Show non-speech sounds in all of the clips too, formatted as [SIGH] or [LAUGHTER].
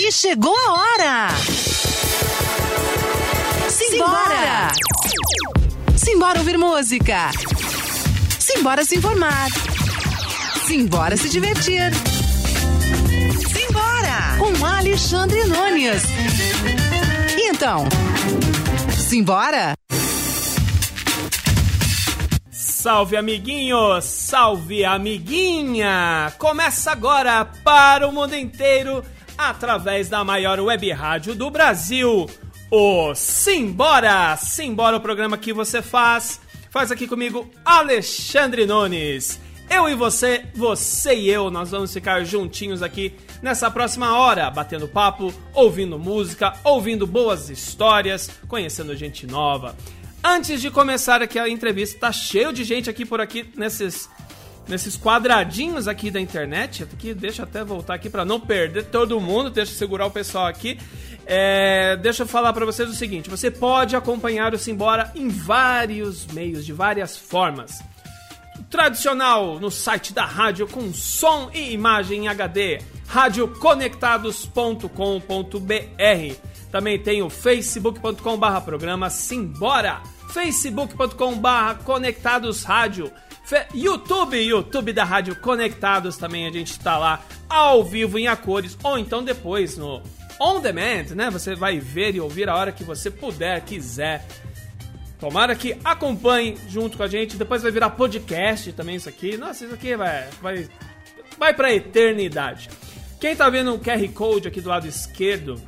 E chegou a hora! Simbora! Simbora ouvir música! Simbora se informar! Simbora se divertir! Simbora! Com Alexandre Nunes! E então, simbora? Salve amiguinho, salve amiguinha! Começa agora para o mundo inteiro através da maior web rádio do Brasil, o Simbora! Simbora o programa que você faz. Faz aqui comigo Alexandre Nunes. Eu e você, você e eu, nós vamos ficar juntinhos aqui nessa próxima hora, batendo papo, ouvindo música, ouvindo boas histórias, conhecendo gente nova. Antes de começar aqui a entrevista, tá cheio de gente aqui por aqui nesses nesses quadradinhos aqui da internet. Aqui, deixa eu até voltar aqui para não perder todo mundo. Deixa eu segurar o pessoal aqui. É, deixa eu falar para vocês o seguinte: você pode acompanhar o Simbora em vários meios, de várias formas. Tradicional no site da rádio com som e imagem em HD, radioconectados.com.br. Também tem o facebook.com/barra programa Simbora, facebook.com/barra Conectados Rádio, YouTube, YouTube da Rádio Conectados também a gente está lá ao vivo em a cores ou então depois no on demand, né? Você vai ver e ouvir a hora que você puder, quiser. Tomara que acompanhe junto com a gente. Depois vai virar podcast também isso aqui. Nossa, isso aqui vai vai vai para eternidade. Quem tá vendo o QR Code aqui do lado esquerdo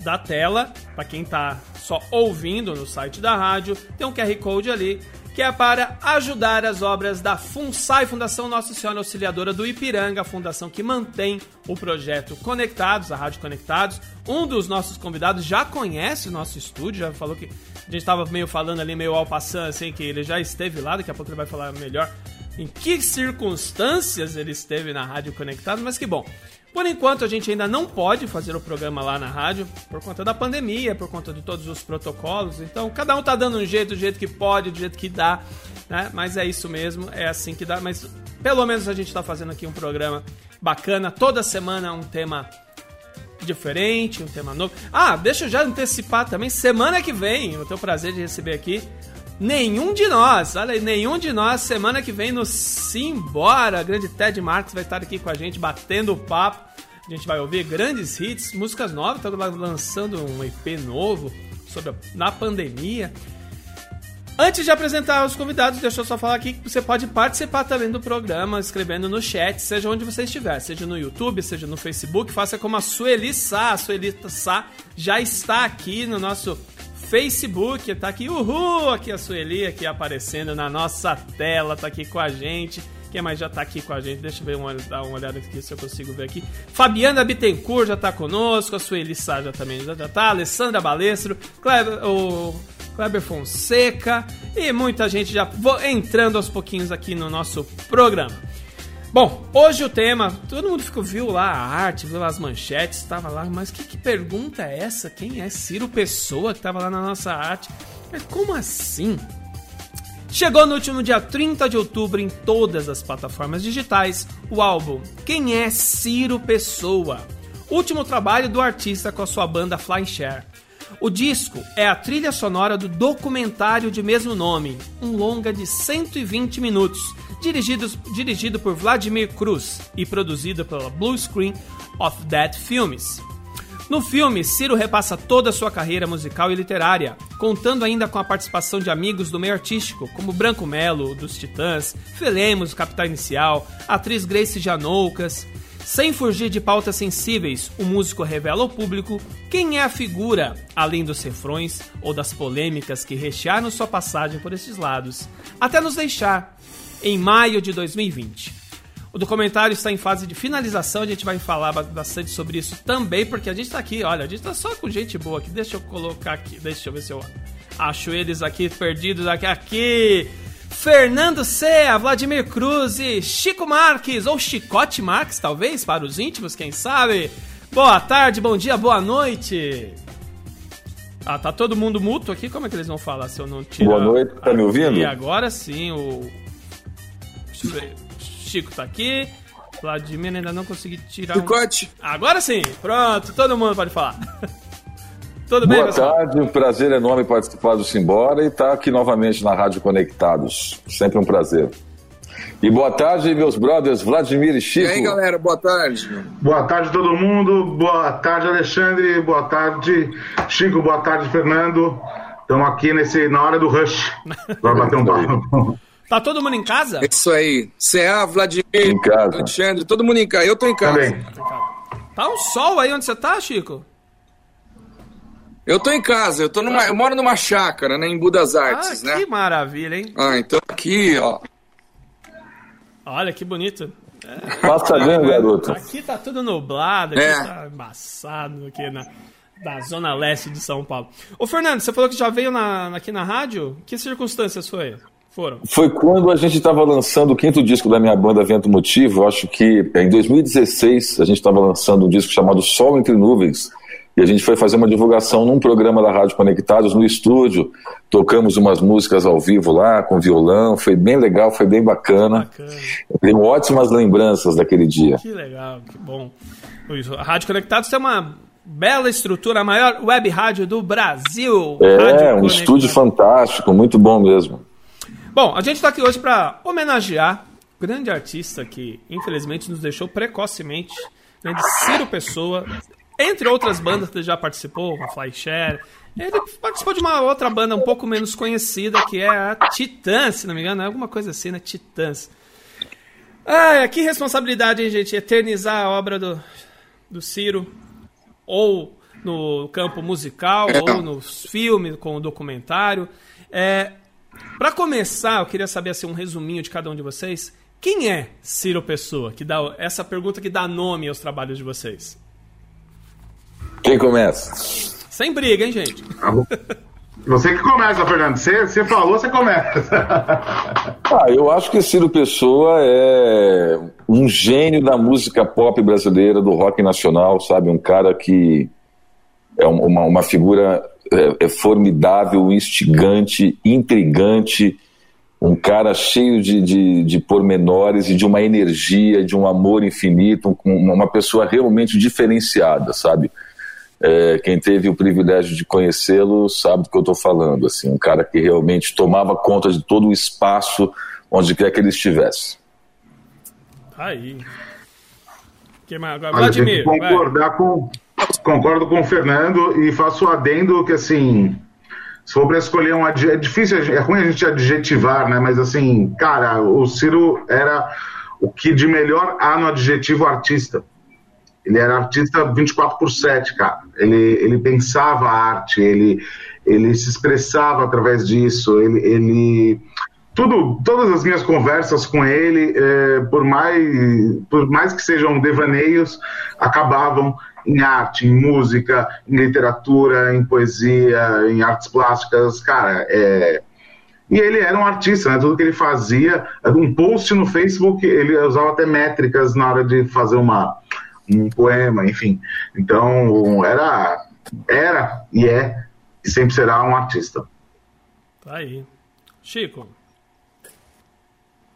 da tela, para quem tá só ouvindo no site da rádio, tem um QR Code ali que é para ajudar as obras da FUNSAI, Fundação Nossa Senhora Auxiliadora do Ipiranga, a fundação que mantém o projeto Conectados, a Rádio Conectados. Um dos nossos convidados já conhece o nosso estúdio, já falou que a gente estava meio falando ali, meio ao passando, assim, que ele já esteve lá, daqui a pouco ele vai falar melhor em que circunstâncias ele esteve na Rádio Conectados, mas que bom. Por enquanto, a gente ainda não pode fazer o programa lá na rádio por conta da pandemia, por conta de todos os protocolos. Então, cada um tá dando um jeito, do jeito que pode, do jeito que dá, né? Mas é isso mesmo, é assim que dá. Mas pelo menos a gente tá fazendo aqui um programa bacana. Toda semana um tema diferente, um tema novo. Ah, deixa eu já antecipar também. Semana que vem, eu tenho o prazer de receber aqui nenhum de nós, olha aí, nenhum de nós, semana que vem no Simbora, grande Ted Marques vai estar aqui com a gente, batendo papo. A gente vai ouvir grandes hits, músicas novas, tá lançando um EP novo sobre a, na pandemia. Antes de apresentar os convidados, deixa eu só falar aqui que você pode participar também do programa, escrevendo no chat, seja onde você estiver, seja no YouTube, seja no Facebook, faça como a Sueli Sá. A Sueli Sá já está aqui no nosso Facebook, tá aqui, uhul, aqui a Sueli aqui aparecendo na nossa tela, tá aqui com a gente. Quem mais já tá aqui com a gente? Deixa eu ver uma, dar uma olhada aqui se eu consigo ver aqui. Fabiana Bittencourt já tá conosco, a Sueli Sá já também já, já tá, Alessandra Balestro, Kleber, o Kleber Fonseca e muita gente já entrando aos pouquinhos aqui no nosso programa. Bom, hoje o tema, todo mundo ficou, viu lá a arte, viu lá as manchetes, estava lá, mas que, que, pergunta é essa? Quem é Ciro Pessoa que estava lá na nossa arte? Mas como assim? Chegou no último dia 30 de outubro em todas as plataformas digitais o álbum Quem é Ciro Pessoa? Último trabalho do artista com a sua banda Fly Share. O disco é a trilha sonora do documentário de mesmo nome, um longa de 120 minutos, dirigido, dirigido por Vladimir Cruz e produzido pela Blue Screen of Dead Films. No filme, Ciro repassa toda a sua carreira musical e literária, contando ainda com a participação de amigos do meio artístico, como Branco Melo, dos Titãs, Felemos, Capital Inicial, atriz Grace Janoucas. Sem fugir de pautas sensíveis, o músico revela ao público quem é a figura, além dos refrões ou das polêmicas que rechearam sua passagem por esses lados, até nos deixar em maio de 2020. O documentário está em fase de finalização, a gente vai falar bastante sobre isso também, porque a gente está aqui, olha, a gente está só com gente boa aqui. Deixa eu colocar aqui, deixa eu ver se eu acho eles aqui perdidos aqui. aqui. Fernando Cea, Vladimir Cruz e Chico Marques, ou Chicote Marques, talvez, para os íntimos, quem sabe. Boa tarde, bom dia, boa noite. Ah, tá todo mundo mútuo aqui? Como é que eles vão falar se eu não tirar? Boa noite, tá me ouvindo? E agora sim, o Chico tá aqui. Vladimir ainda não consegui tirar Chicote. Um... Agora sim, pronto, todo mundo pode falar. [LAUGHS] Tudo bem, Boa pessoal? tarde, um prazer enorme participar do Simbora e estar aqui novamente na Rádio Conectados. Sempre um prazer. E boa tarde, meus brothers Vladimir e Chico. E aí, galera, boa tarde. Boa tarde, todo mundo. Boa tarde, Alexandre. Boa tarde, Chico. Boa tarde, Fernando. Estamos aqui nesse, na hora do rush. Vai bater um papo. Tá todo mundo em casa? É isso aí. CA, Vladimir, Em casa. Alexandre, todo mundo em casa. Eu tô em casa. Também. Tá um sol aí onde você tá, Chico? Eu tô em casa, eu, tô numa, eu moro numa chácara, né, em Budas Artes, ah, que né? maravilha, hein? Ah, então aqui, ó. Olha que bonito. Passa bem, garoto. Aqui tá tudo nublado, aqui É. tá embaçado aqui na da zona leste de São Paulo. Ô Fernando, você falou que já veio na, aqui na rádio? Que circunstâncias foi? Foram? Foi quando a gente estava lançando o quinto disco da minha banda Vento Motivo. Acho que em 2016 a gente estava lançando um disco chamado Sol Entre Nuvens. E a gente foi fazer uma divulgação num programa da Rádio Conectados no estúdio. Tocamos umas músicas ao vivo lá, com violão. Foi bem legal, foi bem bacana. Bacana. Tenho ótimas lembranças daquele dia. Que legal, que bom. A Rádio Conectados tem uma bela estrutura, a maior web rádio do Brasil. É, um estúdio fantástico, muito bom mesmo. Bom, a gente está aqui hoje para homenagear grande artista que infelizmente nos deixou precocemente, grande Ciro Pessoa, entre outras bandas que ele já participou, a Flyshare. Ele participou de uma outra banda um pouco menos conhecida, que é a Titãs, se não me engano, é alguma coisa assim, né? Titãs. Ah, que responsabilidade, hein, gente? Eternizar a obra do, do Ciro, ou no campo musical, ou nos filmes, com o documentário. É, para começar, eu queria saber assim, um resuminho de cada um de vocês. Quem é Ciro Pessoa? Que dá essa pergunta que dá nome aos trabalhos de vocês. Quem começa? Sem briga, hein, gente? Você que começa, Fernando. Você, você falou, você começa. [LAUGHS] Ah, eu acho que Ciro Pessoa é um gênio da música pop brasileira, do rock nacional, sabe? Um cara que é um- uma, uma figura é, é formidável, instigante, intrigante, um cara cheio de, de, de pormenores e de uma energia, de um amor infinito, um- uma pessoa realmente diferenciada, sabe? É, quem teve o privilégio de conhecê-lo sabe do que eu estou falando. Assim, um cara que realmente tomava conta de todo o espaço onde quer que ele estivesse. Aí. Quem mais? Agora, que Vladimir, vai. concordar com, concordo com o Fernando e faço adendo que, assim, para escolher um adjetivo, é difícil, é ruim a gente adjetivar, né? Mas, assim, cara, o Ciro era o que de melhor há no adjetivo artista. Ele era artista 24 por 7, cara. Ele, ele pensava a arte, ele, ele se expressava através disso, ele, ele tudo, todas as minhas conversas com ele, eh, por, mais, por mais que sejam devaneios, acabavam em arte, em música, em literatura, em poesia, em artes plásticas. Cara, é, e ele era um artista, né? Tudo que ele fazia, um post no Facebook, ele usava até métricas na hora de fazer uma, um poema, enfim. Então, era, era e é, e sempre será um artista. Tá aí. Chico.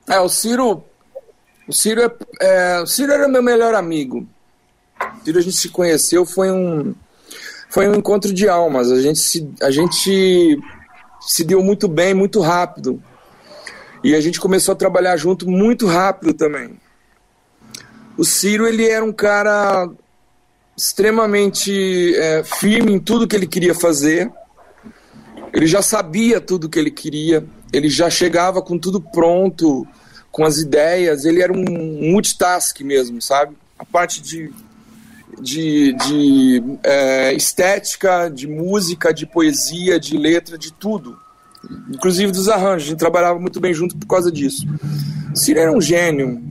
É, o Ciro. O Ciro, é, é, o Ciro era meu melhor amigo. A gente se conheceu, foi um. Foi um encontro de almas. A gente se, a gente se deu muito bem, muito rápido. E a gente começou a trabalhar junto muito rápido também. O Ciro, ele era um cara extremamente é, firme em tudo que ele queria fazer. Ele já sabia tudo que ele queria. Ele já chegava com tudo pronto, com as ideias. Ele era um multitask mesmo, sabe? A parte de, de, de é, estética, de música, de poesia, de letra, de tudo. Inclusive dos arranjos. A gente trabalhava muito bem junto por causa disso. Ciro era um gênio.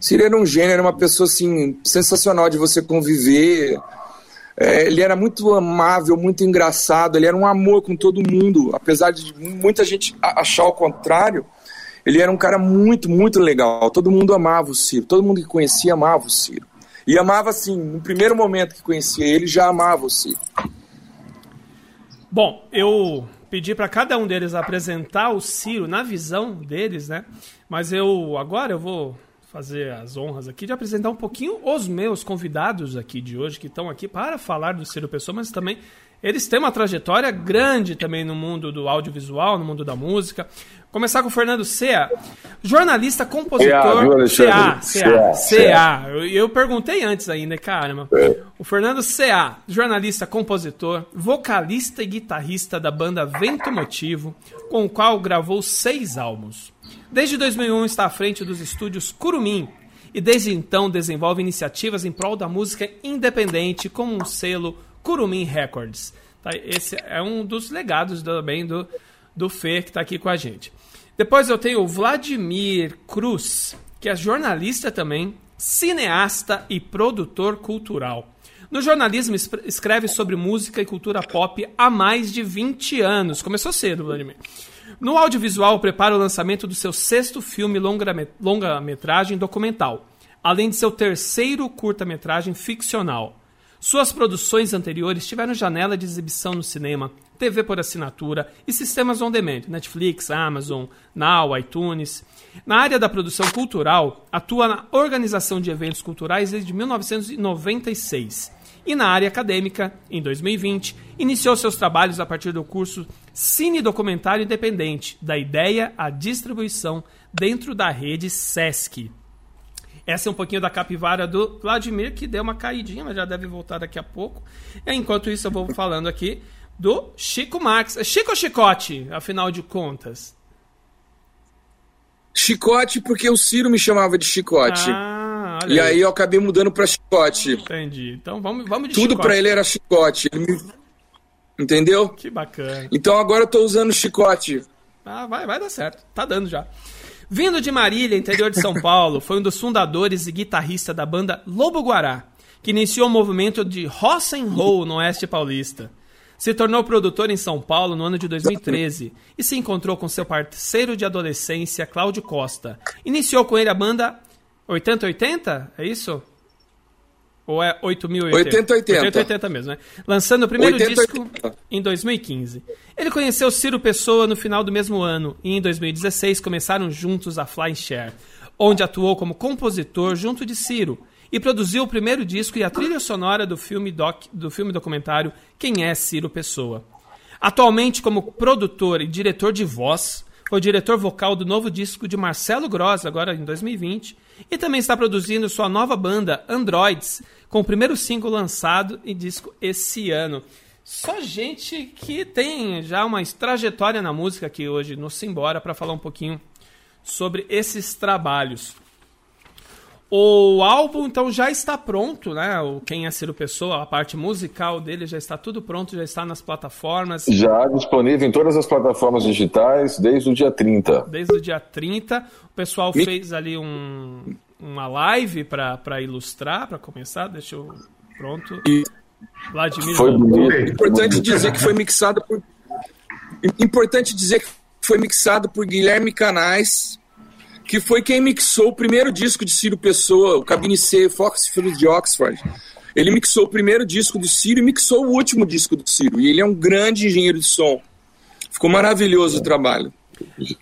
Ciro era um gênio, era uma pessoa assim, sensacional de você conviver. É, ele era muito amável, muito engraçado, ele era um amor com todo mundo, apesar de muita gente achar o contrário. Ele era um cara muito, muito legal. Todo mundo amava o Ciro, todo mundo que conhecia amava o Ciro. E amava assim, no primeiro momento que conhecia ele, já amava Ciro. Bom, eu pedi para cada um deles apresentar o Ciro na visão deles, né? Mas eu agora eu vou fazer as honras aqui de apresentar um pouquinho os meus convidados aqui de hoje, que estão aqui para falar do Ciro Pessoa, mas também eles têm uma trajetória grande também no mundo do audiovisual, no mundo da música. Começar com o Fernando Cea, jornalista, compositor. Cea, Cea, Cea. Eu, perguntei antes ainda, caramba. É. O Fernando Cea, jornalista, compositor, vocalista e guitarrista da banda Vento Motivo, com o qual gravou seis álbuns. Desde 2001 está à frente dos estúdios Curumim e desde então desenvolve iniciativas em prol da música independente com um selo Curumim Records. Tá? Esse é um dos legados também do, do Fê que está aqui com a gente. Depois eu tenho o Vladimir Cruz, que é jornalista também, cineasta e produtor cultural. No jornalismo, escreve sobre música e cultura pop há mais de 20 anos. Começou cedo, Vladimir. No audiovisual, prepara o lançamento do seu sexto filme longa-metragem documental, além de seu terceiro curta-metragem ficcional. Suas produções anteriores tiveram janela de exibição no cinema, TV por assinatura e sistemas on-demand, Netflix, Amazon, Now, iTunes. Na área da produção cultural, atua na organização de eventos culturais desde 1996. E na área acadêmica, em 2020, iniciou seus trabalhos a partir do curso Cine Documentário Independente, da ideia à distribuição dentro da rede SESC. Essa é um pouquinho da capivara do Vladimir, que deu uma caidinha, mas já deve voltar daqui a pouco. Enquanto isso, eu vou [LAUGHS] falando aqui do Chico Marx. É Chico ou Chicote, afinal de contas? Chicote, porque o Ciro me chamava de Chicote. Ah, e aí. aí eu acabei mudando para Chicote. Entendi. Então vamos, vamos de Tudo para ele era Chicote. Me... Entendeu? Que bacana. Então agora eu tô usando Chicote. Ah, vai, vai dar certo. Tá dando já. Vindo de Marília, interior de São Paulo, foi um dos fundadores e guitarrista da banda Lobo Guará, que iniciou o movimento de rock and roll no oeste paulista. Se tornou produtor em São Paulo no ano de 2013 e se encontrou com seu parceiro de adolescência, Cláudio Costa. Iniciou com ele a banda 8080, é isso? Ou é 8080? 8080. 8080 mesmo, né? Lançando o primeiro 80, disco 80. em 2015. Ele conheceu Ciro Pessoa no final do mesmo ano e em 2016 começaram juntos a Flying Share, onde atuou como compositor junto de Ciro e produziu o primeiro disco e a trilha sonora do filme, doc, do filme documentário Quem é Ciro Pessoa. Atualmente como produtor e diretor de voz, foi diretor vocal do novo disco de Marcelo Gross, agora em 2020, e também está produzindo sua nova banda, Androids, com o primeiro single lançado em disco esse ano. Só gente que tem já uma trajetória na música aqui hoje no Simbora para falar um pouquinho sobre esses trabalhos. O álbum, então, já está pronto, né? O Quem é Ciro Pessoa, a parte musical dele já está tudo pronto, já está nas plataformas. Já disponível em todas as plataformas digitais desde o dia 30. Desde o dia 30. O pessoal Me... fez ali um, uma live para ilustrar, para começar. Deixa eu. Pronto. E... Vladimir. Foi bonito. Importante dizer que foi mixado por. Importante dizer que foi mixado por Guilherme Canais que foi quem mixou o primeiro disco de Ciro Pessoa, o Cabine C, Fox Filhos de Oxford. Ele mixou o primeiro disco do Ciro e mixou o último disco do Ciro. E ele é um grande engenheiro de som. Ficou maravilhoso o trabalho.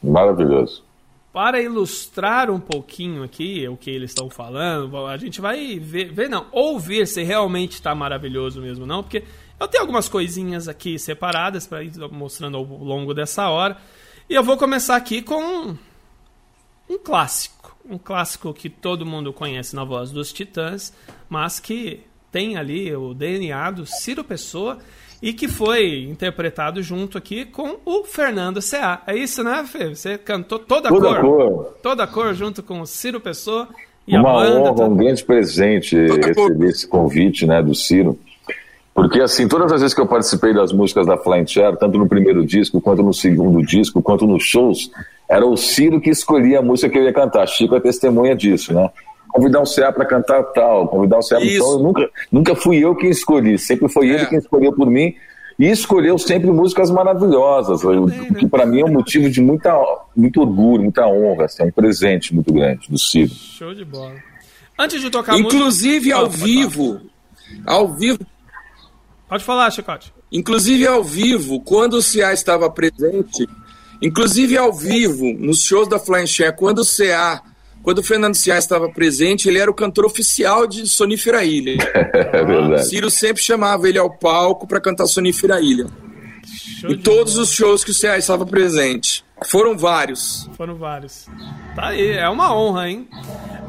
Maravilhoso. Para ilustrar um pouquinho aqui o que eles estão falando, a gente vai ver, ver não, ouvir se realmente está maravilhoso mesmo não, porque eu tenho algumas coisinhas aqui separadas para ir mostrando ao longo dessa hora. E eu vou começar aqui com um clássico. Um clássico que todo mundo conhece na voz dos Titãs, mas que tem ali o DNA do Ciro Pessoa e que foi interpretado junto aqui com o Fernando C.A. É isso, né, Fê? Você cantou toda a toda cor, cor. Toda a cor junto com o Ciro Pessoa e Uma a banda. Honra, toda... um grande presente receber esse convite né, do Ciro. Porque, assim, todas as vezes que eu participei das músicas da Flying Chair, tanto no primeiro disco, quanto no segundo disco, quanto nos shows, era o Ciro que escolhia a música que eu ia cantar. Chico é testemunha disso, né? Convidar o CA para cantar tal, convidar o CA para tal. Nunca, nunca fui eu quem escolhi, sempre foi é. ele quem escolheu por mim. E escolheu sempre músicas maravilhosas, o que para mim é um motivo de muita, muito orgulho, muita honra, assim, é um presente muito grande do Ciro. Show de bola. Antes de tocar Inclusive música... ao vivo, ao vivo Pode falar, Chicote. Inclusive ao vivo, quando o CA estava presente, inclusive ao vivo, nos shows da Flying Share, quando o CA quando o Fernando Ciá estava presente, ele era o cantor oficial de Sonífera Ilha. [LAUGHS] É verdade. Ciro sempre chamava ele ao palco para cantar Sonífera Ilha. Show E todos os shows que o Ciá estava presente. Foram vários. Foram vários. Tá aí, é uma honra, hein?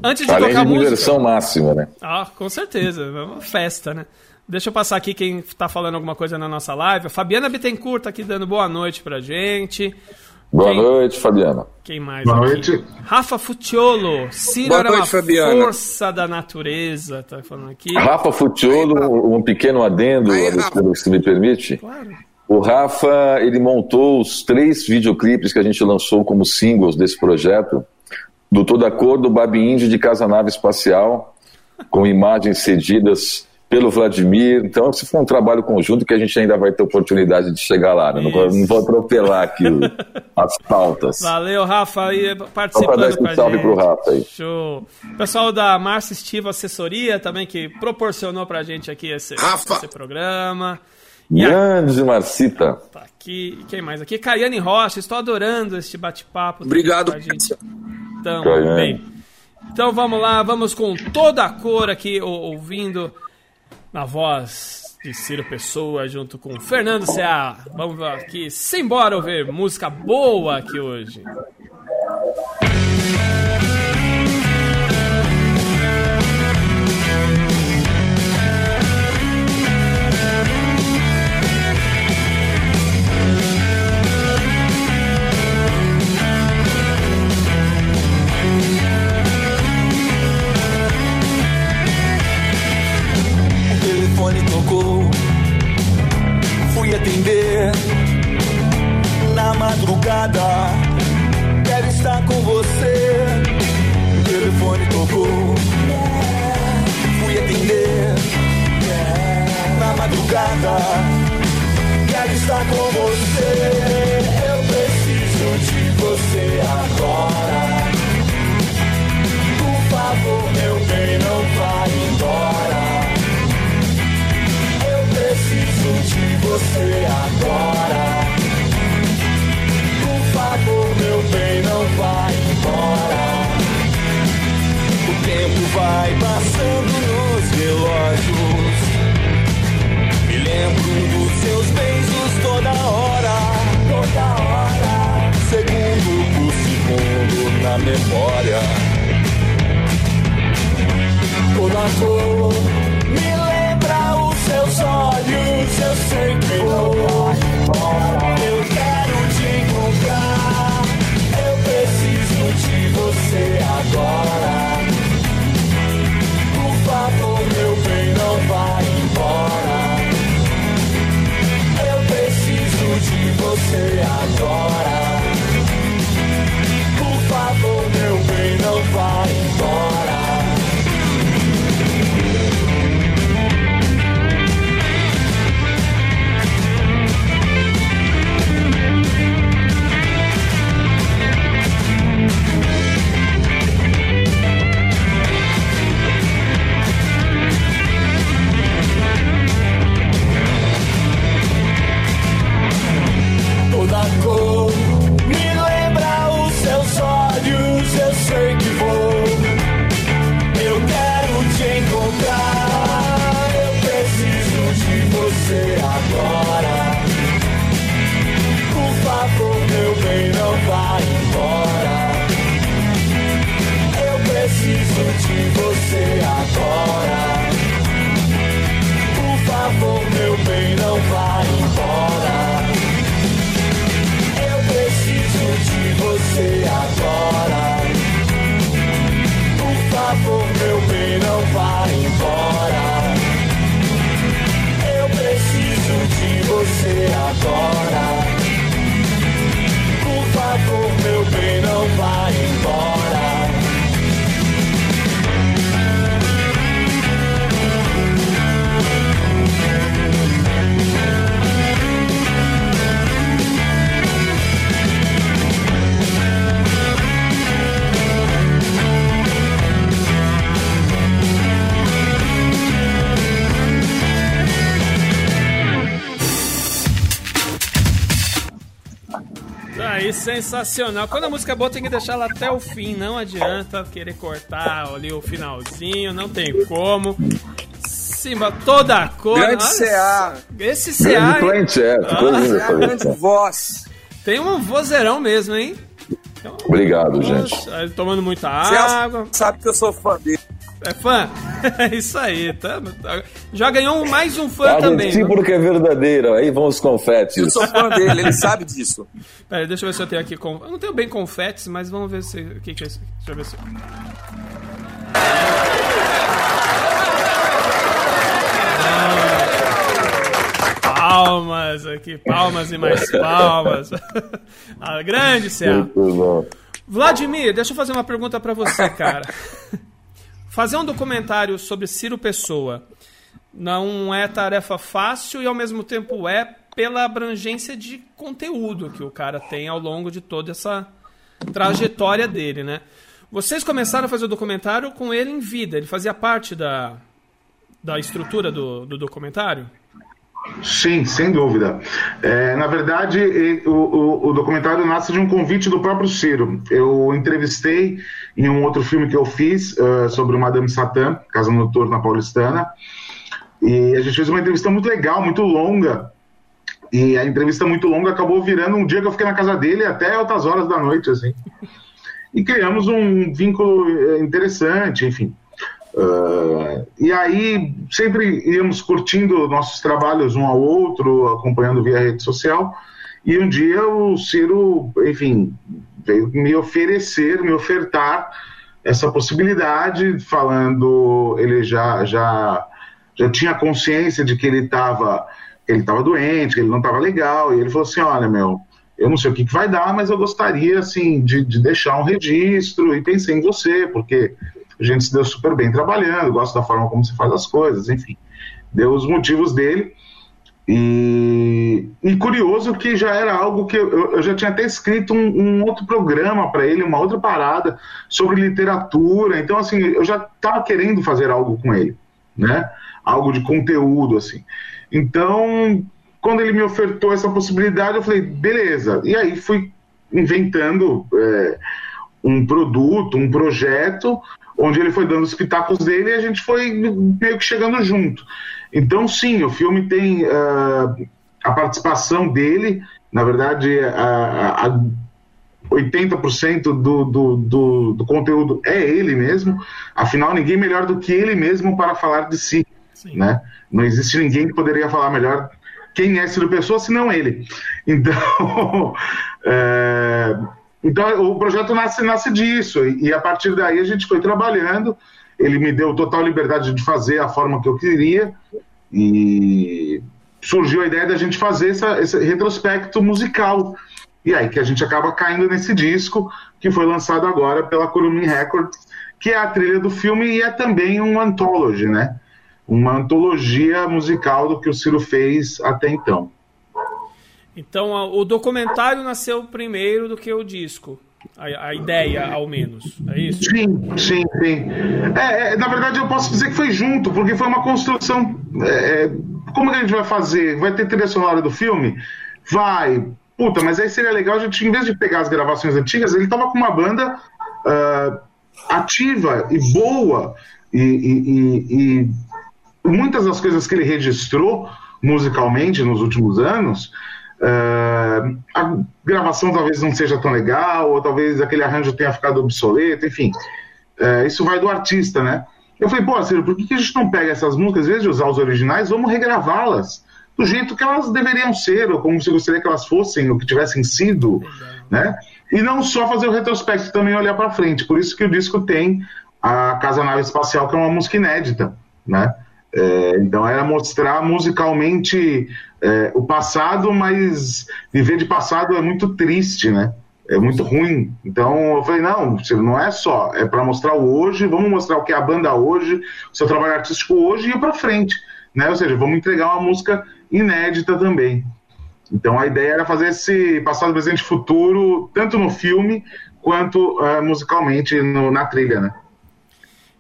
Antes de Além tocar de música. diversão máxima, né? Ah, com certeza. É uma festa, né? Deixa eu passar aqui quem tá falando alguma coisa na nossa live. A Fabiana Bittencourt tá aqui dando boa noite pra gente. Boa Quem- noite, Fabiana. Quem mais Boa aqui? noite. Rafa Futiolo. Ciro Boa era noite, uma Fabiana. força da natureza, tá falando aqui. Rafa Futiolo, um pequeno adendo, Aí, se me permite. Claro. O Rafa, ele montou os três videoclipes que a gente lançou como singles desse projeto, do Toda Cor, do Babi Índio de Casanave Espacial, com imagens cedidas pelo Vladimir. Então, esse foi um trabalho conjunto que a gente ainda vai ter oportunidade de chegar lá. né? Não, não vou atropelar aqui o- as pautas. Valeu, Rafa, aí Só para participando dar a esse salve gente. pro Rafa aí. Show. Pessoal da Márcia Estiva Assessoria também, que proporcionou pra gente aqui esse, Rafa. esse programa. E a- Grande Marcita. tá aqui. E quem mais aqui? Caiane Rocha, estou adorando este bate-papo. Obrigado. a gente Então, Caiane. bem. Então vamos lá, vamos com toda a cor aqui, ou- ouvindo na voz de Ciro Pessoa junto com Fernando Ceará. Vamos aqui, simbora ouvir música boa aqui hoje. O sensacional. Quando a música é boa, tem que deixar ela até o fim. Não adianta querer cortar ali o finalzinho, não tem como. Simba, toda a cor. Grande CA. Esse CA. Plant, é. Ficou Ah, lindo É essa a grande voz. Tem um vozeirão mesmo, hein? Obrigado, gente. Nossa, ele tomando muita Você água. sabe que eu sou fã dele. É fã? [LAUGHS] É isso aí. Tá. Já ganhou mais um fã A também. viu? recíproca é verdadeira. Aí vão os Eu confetes. sou fã dele, ele sabe disso. [LAUGHS] Pera, deixa eu ver se eu tenho aqui. Com... Eu não tenho bem confetes, mas vamos ver se. O que, que é isso? Deixa eu ver se. Ah, Palmas aqui, palmas e mais palmas. A [LAUGHS] grande Céu. Muito bom. Vladimir, deixa eu fazer uma pergunta pra você, cara. Fazer um documentário sobre Ciro Pessoa não é tarefa fácil e ao mesmo tempo é pela abrangência de conteúdo que o cara tem ao longo de toda essa trajetória dele, né? Vocês começaram a fazer o documentário com ele em vida, ele fazia parte da, da estrutura do, do documentário? Sim, sem dúvida. É, na verdade, o, o- o documentário nasce de um convite do próprio Ciro. Eu entrevistei em um outro filme que eu fiz eh, sobre Madame Satã, Casa Noturna Paulistana, e a gente fez uma entrevista muito legal, muito longa. E a entrevista muito longa acabou virando um dia que eu fiquei na casa dele até altas horas da noite, assim. E criamos um vínculo eh, interessante, enfim. Uh, e aí sempre íamos curtindo nossos trabalhos um ao outro, acompanhando via rede social. E um dia o Ciro, enfim, veio me oferecer, me ofertar essa possibilidade, falando, ele já já já tinha consciência de que ele estava ele estava doente, que ele não estava legal, e ele falou assim, olha meu, eu não sei o que, que vai dar, mas eu gostaria assim de, de deixar um registro e pensei em você, porque a gente se deu super bem trabalhando, gosto da forma como se faz as coisas, enfim. Deu os motivos dele. E, e curioso que já era algo que eu, eu já tinha até escrito um, um outro programa para ele, uma outra parada sobre literatura. Então, assim, eu já estava querendo fazer algo com ele, né? Algo de conteúdo, assim. Então, quando ele me ofertou essa possibilidade, eu falei, beleza. E aí fui inventando é, um produto, um projeto, onde ele foi dando os pitacos dele e a gente foi meio que chegando junto. Então, sim, o filme tem uh, a participação dele, na verdade, a, a 80% do, do, do, do, conteúdo é ele mesmo, afinal, ninguém melhor do que ele mesmo para falar de si. Né? Não existe ninguém que poderia falar melhor quem é Ciro Pessoa senão ele. [LAUGHS] Então, é, então o projeto nasce, nasce disso, e, e a partir daí a gente foi trabalhando. Ele me deu total liberdade de fazer a forma que eu queria, e surgiu a ideia da gente fazer essa, esse retrospecto musical. E aí que a gente acaba caindo nesse disco que foi lançado agora pela Curumim Records, que é a trilha do filme e é também um anthology, né? Uma antologia musical do que o Ciro fez até então. Então o documentário nasceu primeiro do que o disco. A, a ideia, ao menos. É isso? Sim, sim, sim. É, é, na verdade, eu posso dizer que foi junto, porque foi uma construção. É, como que a gente vai fazer? Vai ter trilha sonora do filme? Vai. Puta, mas aí seria legal a gente, em vez de pegar as gravações antigas, ele tava com uma banda uh, ativa e boa. E, e, e, e, muitas das coisas que ele registrou musicalmente nos últimos anos. Uh, a gravação talvez não seja tão legal, ou talvez aquele arranjo tenha ficado obsoleto, enfim. Uh, isso vai do artista, né? Eu falei, pô, Ciro, por que, que a gente não pega essas músicas, em vez de usar os originais, vamos regravá-las do jeito que elas deveriam ser, ou como se gostaria que elas fossem, ou que tivessem sido, né? E não só fazer o retrospecto, também olhar para frente. Por isso que o disco tem a Casa Nave Espacial, que é uma música inédita, né? É, então era mostrar musicalmente é, o passado, mas viver de passado é muito triste, né? É muito ruim. Então eu falei, não, não é só, é para mostrar o hoje, vamos mostrar o que é a banda hoje, o seu trabalho artístico hoje e para frente, né? Ou seja, vamos entregar uma música inédita também. Então a ideia era fazer esse passado, presente e futuro, tanto no filme quanto uh, musicalmente no, na trilha, né?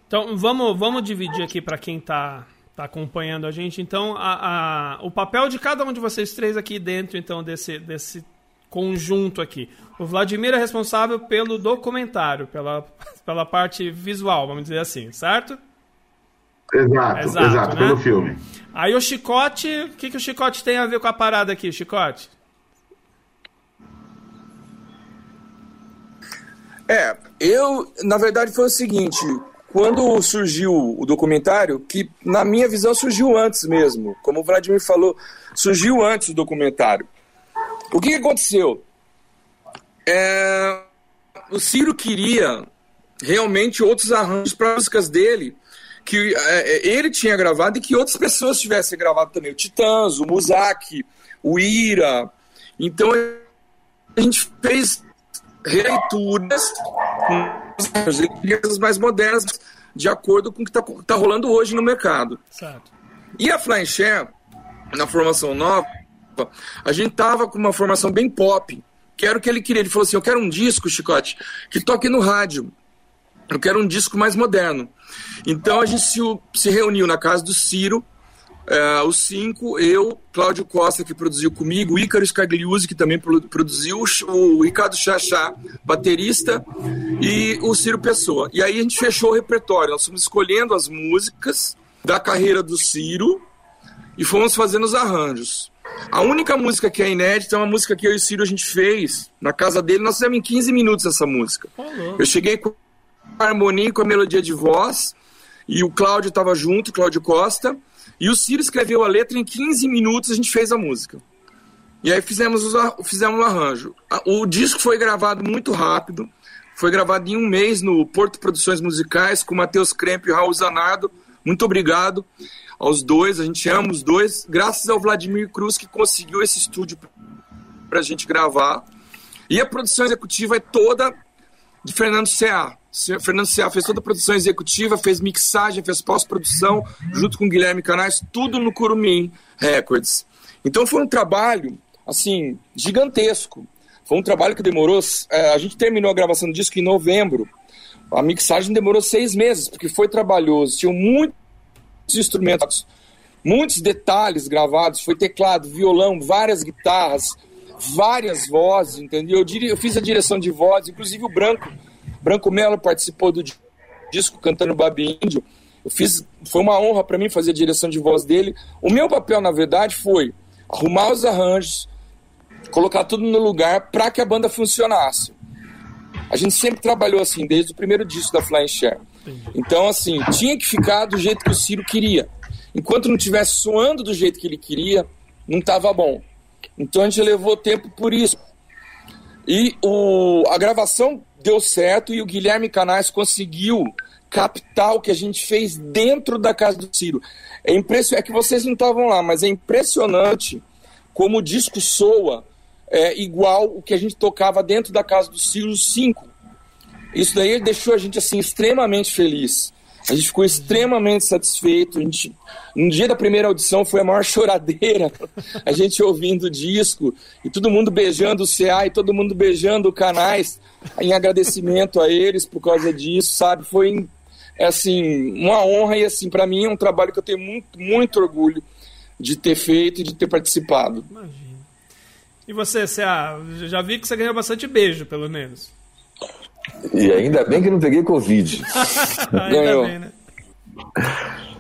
Então vamos, vamos dividir aqui para quem está tá acompanhando a gente. Então, a, a, o papel de cada um de vocês três aqui dentro então desse, desse conjunto aqui. O Vladimir é responsável pelo documentário, pela, [LAUGHS] pela parte visual, vamos dizer assim, certo? Exato, exato, exato né? pelo filme. Aí o Chicote, o que, que o Chicote tem a ver com a parada aqui, Chicote? É, eu, na verdade, foi o seguinte: quando surgiu o documentário, que na minha visão surgiu antes mesmo, como o Vladimir falou, surgiu antes do documentário. O que, que aconteceu? É, o Ciro queria realmente outros arranjos para músicas dele que é, é, ele tinha gravado e que outras pessoas tivessem gravado também. O Titãs, o Muzak, o Ira. Então a gente fez releituras com as mais modernas de acordo com o que está tá rolando hoje no mercado. Certo. E a Flying Share, na formação nova, a gente tava com uma formação bem pop, que era o que ele queria. Ele falou assim: Eu quero um disco, Chicote, que toque no rádio. Eu quero um disco mais moderno. Então a gente se, se reuniu na casa do Ciro, é, os cinco, eu, Cláudio Costa, que produziu comigo, Ícaro Scagliuzzi, que também produziu, o Ricardo Chachá, baterista, e o Ciro Pessoa. E aí a gente fechou o repertório, nós fomos escolhendo as músicas da carreira do Ciro e fomos fazendo os arranjos. A única música que é inédita é uma música que eu e o Ciro a gente fez na casa dele, nós fizemos em 15 minutos essa música. Eu cheguei com a harmonia e com a melodia de voz, e o Cláudio estava junto, Cláudio Costa, e o Ciro escreveu a letra em 15 minutos a gente fez a música. E aí fizemos, os, fizemos um arranjo. O disco foi gravado muito rápido, foi gravado em um mês no Porto Produções Musicais com Matheus Kremp e Raul Zanardo. Muito obrigado aos dois, a gente ama os dois, graças ao Vladimir Cruz que conseguiu esse estúdio para a gente gravar. E a produção executiva é toda de Fernando Fernando C.A. fez toda a produção executiva, fez mixagem, fez pós-produção, junto com Guilherme Canais, tudo no Curumim Records. Então foi um trabalho, assim, gigantesco. Foi um trabalho que demorou. É, a gente terminou a gravação do disco em novembro. A mixagem demorou seis meses, porque foi trabalhoso. Tinham muitos instrumentos, muitos detalhes gravados. Foi teclado, violão, várias guitarras, várias vozes, entendeu? Eu, diria, eu fiz a direção de voz, inclusive o Branco. Branco Melo participou do disco cantando Babi Índio. Eu fiz, foi uma honra para mim fazer a direção de voz dele. O meu papel, na verdade, foi arrumar os arranjos, colocar tudo no lugar para que a banda funcionasse. A gente sempre trabalhou assim, desde o primeiro disco da Flying Share. Então, assim, tinha que ficar do jeito que o Ciro queria. Enquanto não estivesse soando do jeito que ele queria, não estava bom. Então a gente levou tempo por isso. E o, a gravação deu certo e o Guilherme Canais conseguiu captar o que a gente fez dentro da casa do Ciro. É, impression... é que vocês não estavam lá, mas é impressionante como o disco soa é, igual o que a gente tocava dentro da casa do Ciro 5. Isso daí deixou a gente assim extremamente feliz. A gente ficou extremamente satisfeito. A gente, no dia da primeira audição foi a maior [LAUGHS] choradeira. A gente ouvindo o disco e todo mundo beijando o CA e todo mundo beijando o Canais em agradecimento a eles por causa disso, sabe? Foi é, assim uma honra e assim para mim é um trabalho que eu tenho muito muito orgulho de ter feito e de ter participado. Imagina. E você, CA, já vi que você ganhou bastante beijo, pelo menos. E ainda bem que não peguei Covid. [LAUGHS] Ganhou. Bem, né?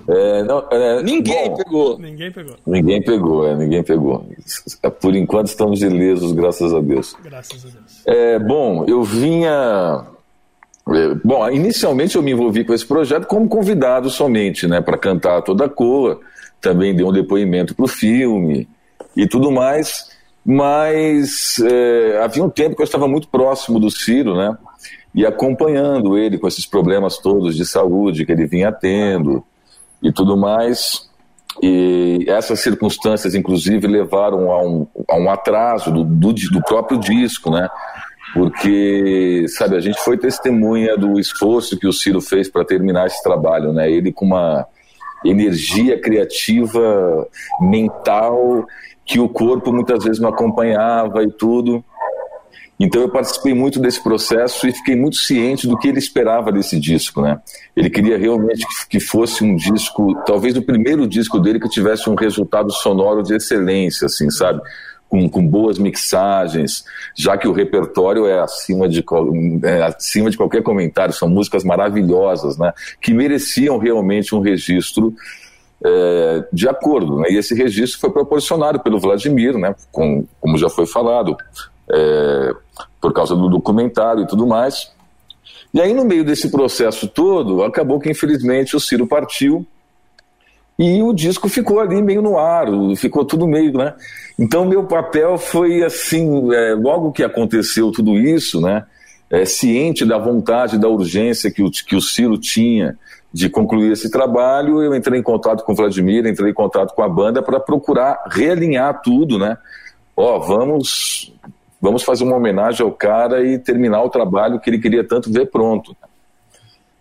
É, não, é, ninguém bom, pegou. Ninguém pegou. Ninguém pegou, é, ninguém pegou. Por enquanto estamos ilesos, graças a Deus. Graças a Deus. É, bom, eu vinha. É, bom, inicialmente eu me envolvi com esse projeto como convidado somente, né, para cantar toda a cor. Também dei um depoimento para o filme e tudo mais. Mas é, havia um tempo que eu estava muito próximo do Ciro, né? e acompanhando ele com esses problemas todos de saúde que ele vinha tendo e tudo mais. E essas circunstâncias, inclusive, levaram a um, a um atraso do, do, do próprio disco, né? Porque, sabe, a gente foi testemunha do esforço que o Ciro fez para terminar esse trabalho, né? Ele com uma energia criativa, mental, que o corpo muitas vezes não acompanhava e tudo. Então eu participei muito desse processo e fiquei muito ciente do que ele esperava desse disco, né? Ele queria realmente que fosse um disco, talvez o primeiro disco dele que tivesse um resultado sonoro de excelência, assim, sabe? com, com boas mixagens, já que o repertório é acima de, é acima de qualquer comentário, são músicas maravilhosas, né? Que mereciam realmente um registro é, de acordo. Né? E esse registro foi proporcionado pelo Vladimir, né? Com, como já foi falado, é, por causa do documentário e tudo mais. E aí, no meio desse processo todo, acabou que, infelizmente, o Ciro partiu e o disco ficou ali meio no ar, ficou tudo meio, né? Então, meu papel foi assim, é, logo que aconteceu tudo isso, né? É, ciente da vontade, da urgência que o, que o Ciro tinha de concluir esse trabalho, eu entrei em contato com o Vladimir, entrei em contato com a banda para procurar realinhar tudo, né? Ó, vamos vamos fazer uma homenagem ao cara e terminar o trabalho que ele queria tanto ver pronto.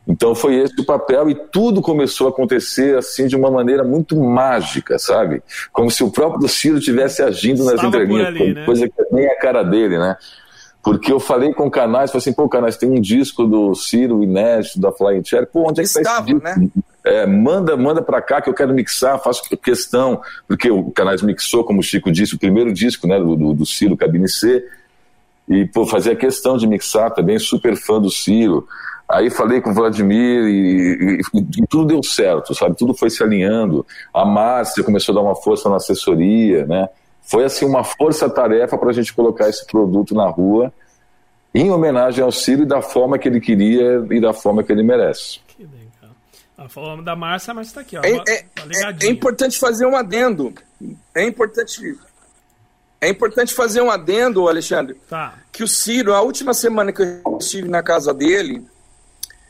Então foi esse o papel e tudo começou a acontecer assim de uma maneira muito mágica, sabe? Como se o próprio Ciro estivesse agindo nas entrelinhas, né? coisa que nem a cara dele, né? Porque eu falei com canais, falei assim, pô, canais, tem um disco do Ciro inédito, da Flying Chair, pô, onde é que Estava, tá esse disco? Né? É, manda manda para cá que eu quero mixar, faço questão, porque o Canais mixou, como o Chico disse, o primeiro disco né, do, do, do Ciro, Cabine C, e pô, fazia questão de mixar também, super fã do Ciro. Aí falei com o Vladimir e, e, e, tudo deu certo, sabe? Tudo foi se alinhando. A Márcia começou a dar uma força na assessoria, né? Foi assim uma força-tarefa para a gente colocar esse produto na rua em homenagem ao Ciro e da forma que ele queria e da forma que ele merece. Que legal. Falando da Márcia, mas está aqui, ó. É, é, é, importante fazer um adendo. É importante. É importante fazer um adendo, Alexandre. Tá. Que o Ciro, a última semana que eu estive na casa dele,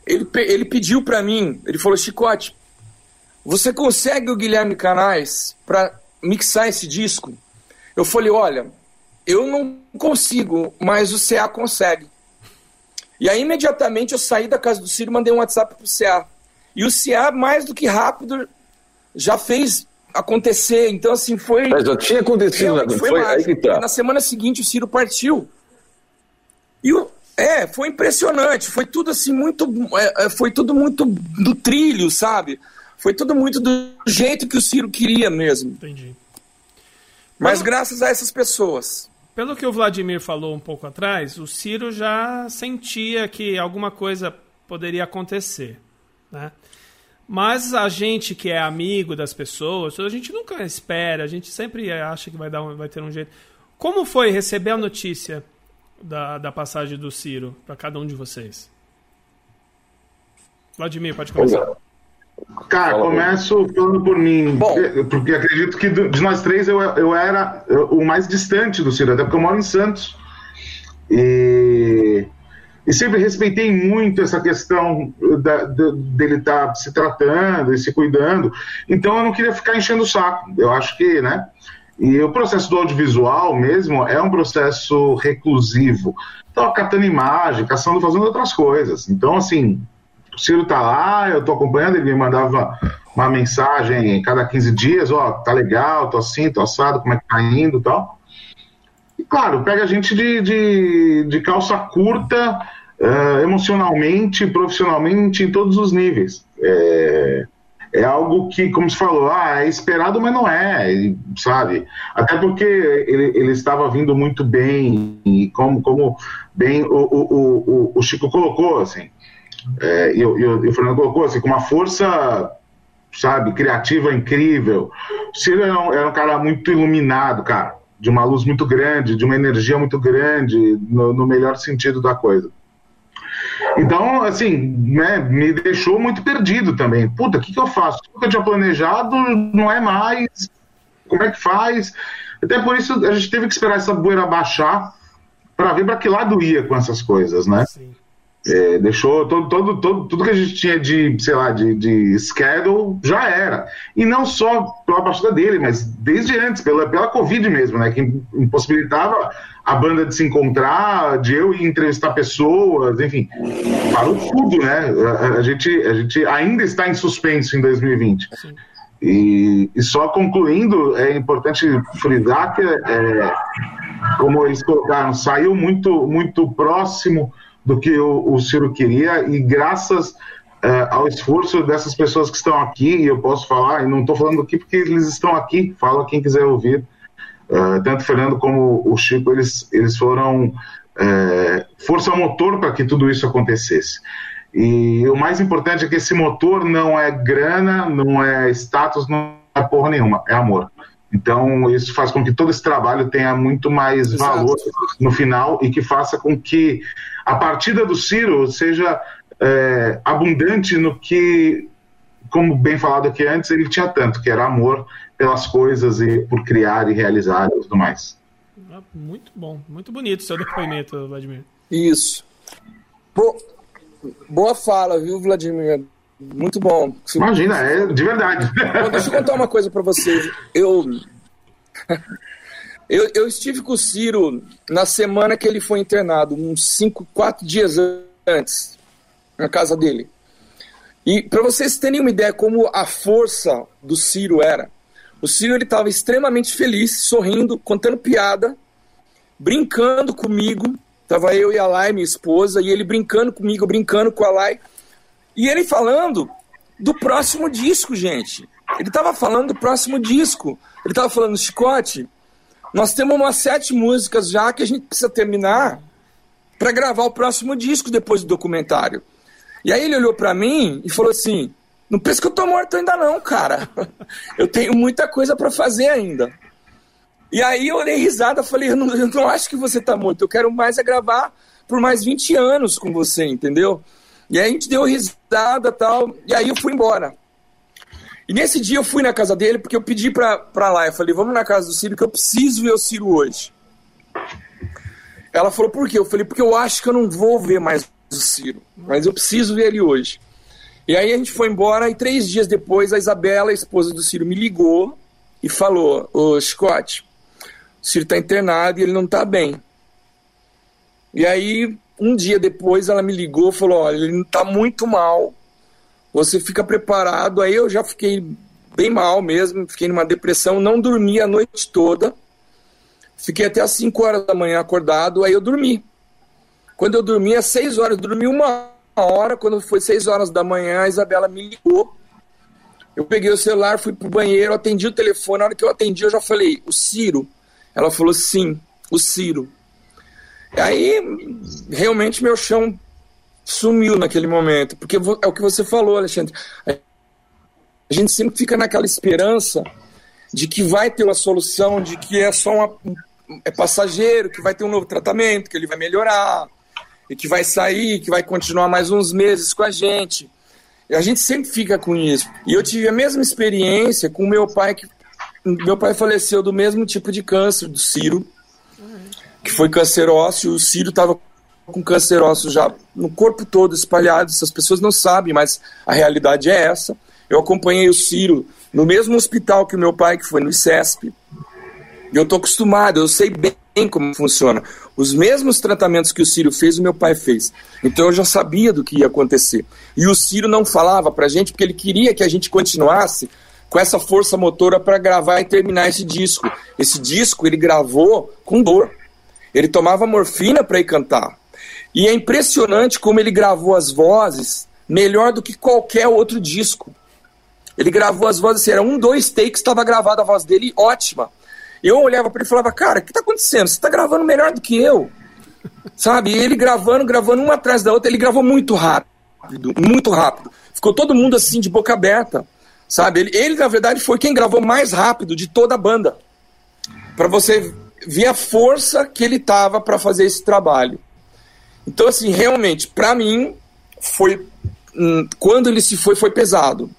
ele, ele pediu para mim, ele falou, Chicote, você consegue o Guilherme Canais para mixar esse disco? Eu falei, olha, eu não consigo, mas o CA consegue. E aí, imediatamente, eu saí da casa do Ciro e mandei um WhatsApp pro CA. E o CA, mais do que rápido, já fez acontecer. Então, assim, foi. Mas já tinha acontecido, né? foi, foi aí que tá. Na semana seguinte, o Ciro partiu. E o. É, foi impressionante. Foi tudo assim, muito. É, é, foi tudo muito do trilho, sabe? Foi tudo muito do jeito que o Ciro queria mesmo. Entendi. Mas graças a essas pessoas. Pelo que o Vladimir falou um pouco atrás, o Ciro já sentia que alguma coisa poderia acontecer, né? Mas a gente que é amigo das pessoas, a gente nunca espera, a gente sempre acha que vai, dar um, vai ter um jeito. Como foi receber a notícia da, da passagem do Ciro para cada um de vocês? Vladimir, pode começar. Cara, começo falando por mim, Bom, porque acredito que de nós três eu, eu era o mais distante do Ciro, até porque eu moro em Santos. E, e sempre respeitei muito essa questão da, da, dele estar tá se tratando e se cuidando. Então eu não queria ficar enchendo o saco. Eu acho que, né? E o processo do audiovisual mesmo é um processo reclusivo. Então, catando imagem, caçando, fazendo outras coisas. Então, assim, o Ciro tá lá, eu tô acompanhando, ele me mandava uma mensagem cada 15 dias, ó, oh, tá legal, tô assim, tô assado, como é que tá indo e tal. E claro, pega a gente de, de, de calça curta, uh, emocionalmente, profissionalmente, em todos os níveis. É, é algo que, como se falou, ah, é esperado, mas não é, sabe? Até porque ele, ele estava vindo muito bem, e como, como bem o, o, o, o Chico colocou, assim, é, e, o, Fernando colocou assim, com uma força, sabe, criativa incrível. O Ciro era um, era um, cara muito iluminado, cara, de uma luz muito grande, de uma energia muito grande, no, no melhor sentido da coisa. Então, assim, né, me deixou muito perdido também. Puta, o que, que eu faço? O que eu tinha planejado não é mais. Como é que faz? Até por isso a gente teve que esperar essa poeira baixar para ver para que lado ia com essas coisas, né? Sim. É, deixou todo, todo, todo, tudo que a gente tinha de, sei lá, de, de schedule já era. E não só pela partida dele, mas desde antes, pela, pela Covid mesmo, né? Que impossibilitava a banda de se encontrar, de eu ir entrevistar pessoas, enfim, parou tudo, né? A, a gente, a gente ainda está em suspenso em 2020. E, e, só concluindo, é importante frisar que, é, como eles colocaram, saiu muito, muito próximo do que o, o Ciro queria e graças é, ao esforço dessas pessoas que estão aqui, e eu posso falar, e não estou falando aqui porque eles estão aqui, fala quem quiser ouvir, Uh, tanto Fernando como o Chico, eles, eles foram é, força motor para que tudo isso acontecesse. E o mais importante é que esse motor não é grana, não é status, não é porra nenhuma, é amor. Então, isso faz com que todo esse trabalho tenha muito mais Exato. valor no final e que faça com que a partida do Ciro seja é, abundante no que, como bem falado aqui antes, ele tinha tanto, que era amor pelas coisas e por criar e realizar e tudo mais. Ah, muito bom, muito bonito o seu [LAUGHS] depoimento, Vladimir. Isso. Bo boa fala, viu, Vladimir? Muito bom. Imagina, é de verdade. Bom, deixa eu contar uma coisa para vocês. Eu, [LAUGHS] eu, eu estive com o Ciro na semana que ele foi internado, uns cinco, quatro dias antes, na casa dele. E para vocês terem uma ideia como a força do Ciro era, o Ciro ele estava extremamente feliz, sorrindo, contando piada, brincando comigo. Tava eu e a Lai, minha esposa, e ele brincando comigo, brincando com a Lai. E ele falando do próximo disco, gente. Ele estava falando do próximo disco. Ele estava falando, Chicote, nós temos umas sete músicas já que a gente precisa terminar para gravar o próximo disco depois do documentário. E aí ele olhou para mim e falou assim: Não pensa que eu tô morto ainda não, cara. [LAUGHS] Eu tenho muita coisa para fazer ainda. E aí eu dei risada, falei: eu não, eu não acho que você tá morto. Eu quero mais é gravar por mais 20 anos com você, entendeu? E aí a gente deu risada tal. E aí eu fui embora. E nesse dia eu fui na casa dele porque eu pedi pra, pra lá. Eu falei, vamos na casa do Ciro que eu preciso ver o Ciro hoje. Ela falou, por quê? Eu falei, porque eu acho que eu não vou ver mais o Ciro. Mas eu preciso ver ele hoje. E aí a gente foi embora e três dias depois a Isabela, a esposa do Ciro, me ligou e falou, ô Scott, o Ciro tá internado e ele não tá bem. E aí, um dia depois, ela me ligou e falou, olha, ele tá muito mal você fica preparado. Aí eu já fiquei bem mal mesmo, fiquei numa depressão, não dormi a noite toda. Fiquei até às 5 horas da manhã acordado, aí eu dormi. Quando eu dormi, às 6 horas, dormi uma hora, quando foi 6 horas da manhã, a Isabela me ligou. Eu peguei o celular, fui pro banheiro, atendi o telefone. Na hora que eu atendi, eu já falei, o Ciro. Ela falou, sim, o Ciro. Aí, realmente, meu chão sumiu naquele momento. Porque é o que você falou, Alexandre. A gente sempre fica naquela esperança de que vai ter uma solução, de que é só uma, é passageiro, que vai ter um novo tratamento, que ele vai melhorar, e que vai sair, que vai continuar mais uns meses com a gente. A gente sempre fica com isso. E eu tive a mesma experiência com meu pai, que meu pai faleceu do mesmo tipo de câncer, do Ciro, que foi câncer ósseo. O Ciro estava com câncer ósseo já no corpo todo espalhado, essas pessoas não sabem, mas a realidade é essa. Eu acompanhei o Ciro no mesmo hospital que o meu pai, que foi no ICESP. E eu estou acostumado, eu sei bem como funciona. Os mesmos tratamentos que o Ciro fez, o meu pai fez. Então eu já sabia do que ia acontecer. E o Ciro não falava pra gente porque ele queria que a gente continuasse com essa força motora para gravar e terminar esse disco. Esse disco ele gravou com dor. Ele tomava morfina para ir cantar. E é impressionante como ele gravou as vozes melhor do que qualquer outro disco. Ele gravou as vozes, assim, era um, dois takes, estava gravada a voz dele ótima. Eu olhava para ele e falava, cara, o que está acontecendo? Você está gravando melhor do que eu. Sabe? E ele gravando, gravando uma atrás da outra, ele gravou muito rápido, muito rápido. Ficou todo mundo assim, de boca aberta. Sabe? Ele, ele na verdade, foi quem gravou mais rápido de toda a banda. Para você ver a força que ele tava para fazer esse trabalho. Então, assim, realmente, para mim, foi. Hum, quando ele se foi, foi pesado.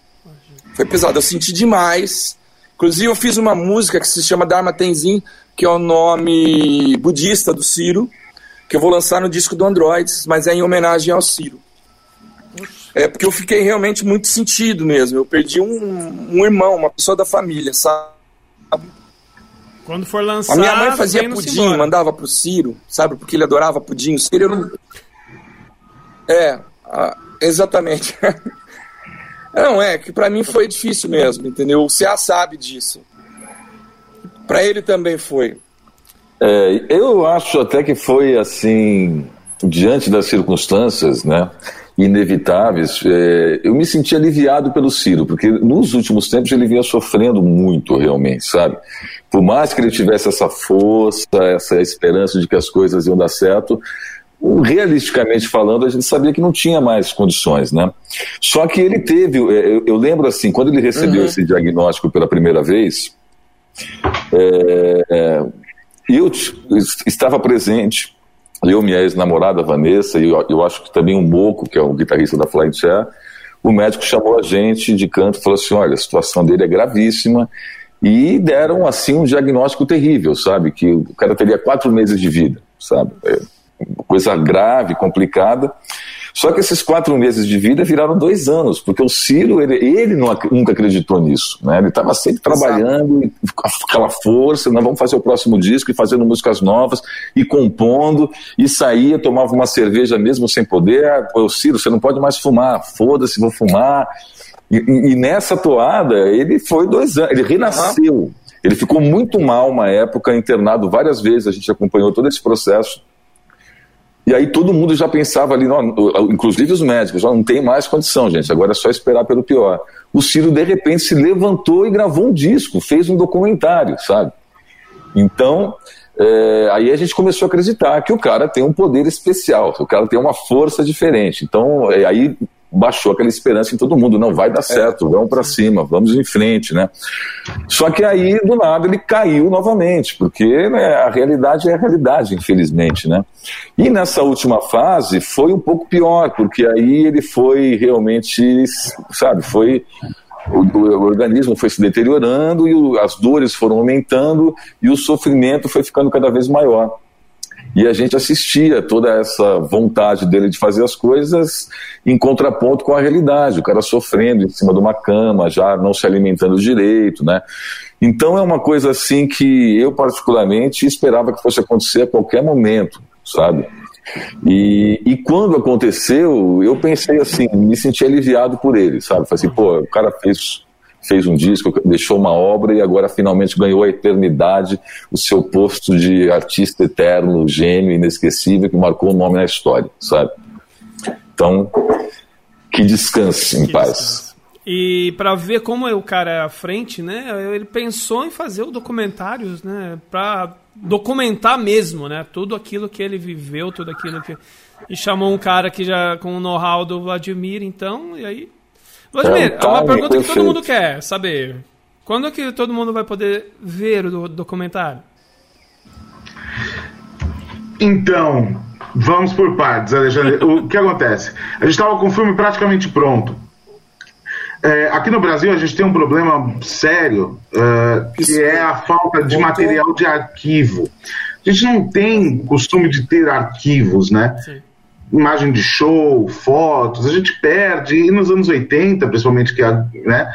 Foi pesado. Eu senti demais. Inclusive, eu fiz uma música que se chama Dharma Tenzin, que é o nome budista do Ciro, que eu vou lançar no disco do Androids, mas é em homenagem ao Ciro. É porque eu fiquei realmente muito sentido mesmo. Eu perdi um, um irmão, uma pessoa da família, sabe? Quando for lançar. A minha mãe fazia pudim, mandava pro Ciro, sabe? Porque ele adorava pudim. O Ciro não. É, exatamente. [LAUGHS] não, é, que para mim foi difícil mesmo, entendeu? O CA sabe disso. Para ele também foi. É, eu acho até que foi assim. diante das circunstâncias, né? inevitáveis, é, eu me senti aliviado pelo Ciro, porque nos últimos tempos ele vinha sofrendo muito realmente, sabe? Por mais que ele tivesse essa força, essa esperança de que as coisas iam dar certo, realisticamente falando, a gente sabia que não tinha mais condições, né? Só que ele teve, é, eu, eu lembro assim, quando ele recebeu uhum. esse diagnóstico pela primeira vez, é, eu estava presente, eu, minha ex-namorada Vanessa, e eu, eu, acho que também o Moco, que é o guitarrista da Flying Chair, o médico chamou a gente de canto e falou assim: olha, a situação dele é gravíssima. E deram, assim, um diagnóstico terrível, sabe? Que o cara teria quatro meses de vida, sabe? É coisa grave, complicada. Só que esses quatro meses de vida viraram dois anos, porque o Ciro, ele, ele não, nunca acreditou nisso. Né? Ele estava sempre trabalhando, com aquela força, nós vamos fazer o próximo disco, e fazendo músicas novas, e compondo, e saía, tomava uma cerveja mesmo sem poder. Ah, o Ciro, você não pode mais fumar, foda-se, vou fumar. E, e, nessa toada, ele foi dois anos, ele renasceu. Ele ficou muito mal uma época, internado várias vezes, a gente acompanhou todo esse processo e aí todo mundo já pensava ali, inclusive os médicos, não tem mais condição, gente, agora é só esperar pelo pior. O Ciro, de repente, se levantou e gravou um disco, fez um documentário, sabe? Então, é, aí a gente começou a acreditar que o cara tem um poder especial, que o cara tem uma força diferente. Então, é, aí baixou aquela esperança em todo mundo, não vai dar é. certo, vamos para cima, vamos em frente, né? Só que aí do nada ele caiu novamente, porque né, a realidade é a realidade, infelizmente, né? E nessa última fase foi um pouco pior, porque aí ele foi realmente, sabe, foi o, o, organismo foi se deteriorando e o, as dores foram aumentando e o sofrimento foi ficando cada vez maior. E a gente assistia toda essa vontade dele de fazer as coisas em contraponto com a realidade, o cara sofrendo em cima de uma cama, já não se alimentando direito, né? Então é uma coisa assim que eu particularmente esperava que fosse acontecer a qualquer momento, sabe? E, e quando aconteceu, eu pensei assim, me senti aliviado por ele, sabe? Falei assim, pô, o cara fez fez um disco, deixou uma obra e agora finalmente ganhou a eternidade, o seu posto de artista eterno, gênio, inesquecível, que marcou o nome na história, sabe? Então, que descanse em que paz. Descanse. E para ver como o cara é à frente, né? Ele pensou em fazer o documentários, né? Para documentar mesmo, né? Tudo aquilo que ele viveu, tudo aquilo que e chamou um cara que já com o know-how do Vladimir, então, e aí Vladimir, é, é uma pergunta perfeito. que todo mundo quer saber. Quando é que todo mundo vai poder ver o documentário? Então, vamos por partes, Alexandre. o que acontece? A gente estava com o filme praticamente pronto. É, aqui no Brasil a gente tem um problema sério, uh, que é a falta de material de arquivo. A gente não tem costume de ter arquivos, né? Sim imagem de show, fotos, a gente perde, e nos anos 80, principalmente, que a, né,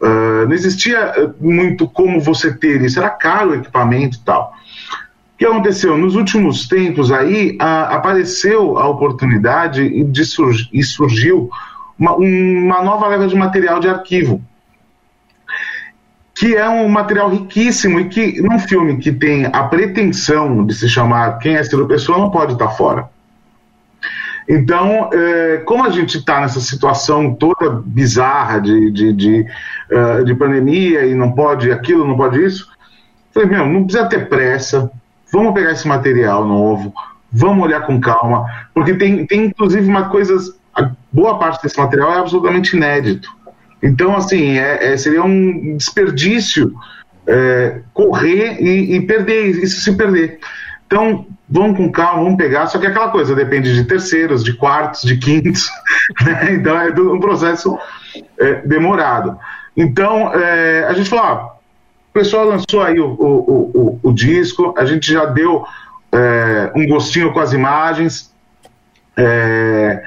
uh, não existia muito como você ter isso, era caro o equipamento e tal. O que aconteceu? Nos últimos tempos aí, uh, apareceu a oportunidade de surg e surgiu uma, uma nova leva de material de arquivo, que é um material riquíssimo e que num filme que tem a pretensão de se chamar Quem é Ciro Pessoa não pode estar fora. Então, é, como a gente está nessa situação toda bizarra de, de, de, uh, de, pandemia e não pode aquilo, não pode isso, falei, meu, não precisa ter pressa, vamos pegar esse material novo, vamos olhar com calma, porque tem, tem inclusive uma coisa, boa parte desse material é absolutamente inédito. Então, assim, é, é seria um desperdício é, correr e, e perder, isso se perder. Então, vamos com calma, vamos pegar. Só que aquela coisa depende de terceiros, de quartos, de quintos. [LAUGHS] Né? Então, é um processo é, demorado. Então, é, a gente falou: o pessoal lançou aí o, o, o, o disco, a gente já deu é, um gostinho com as imagens. É,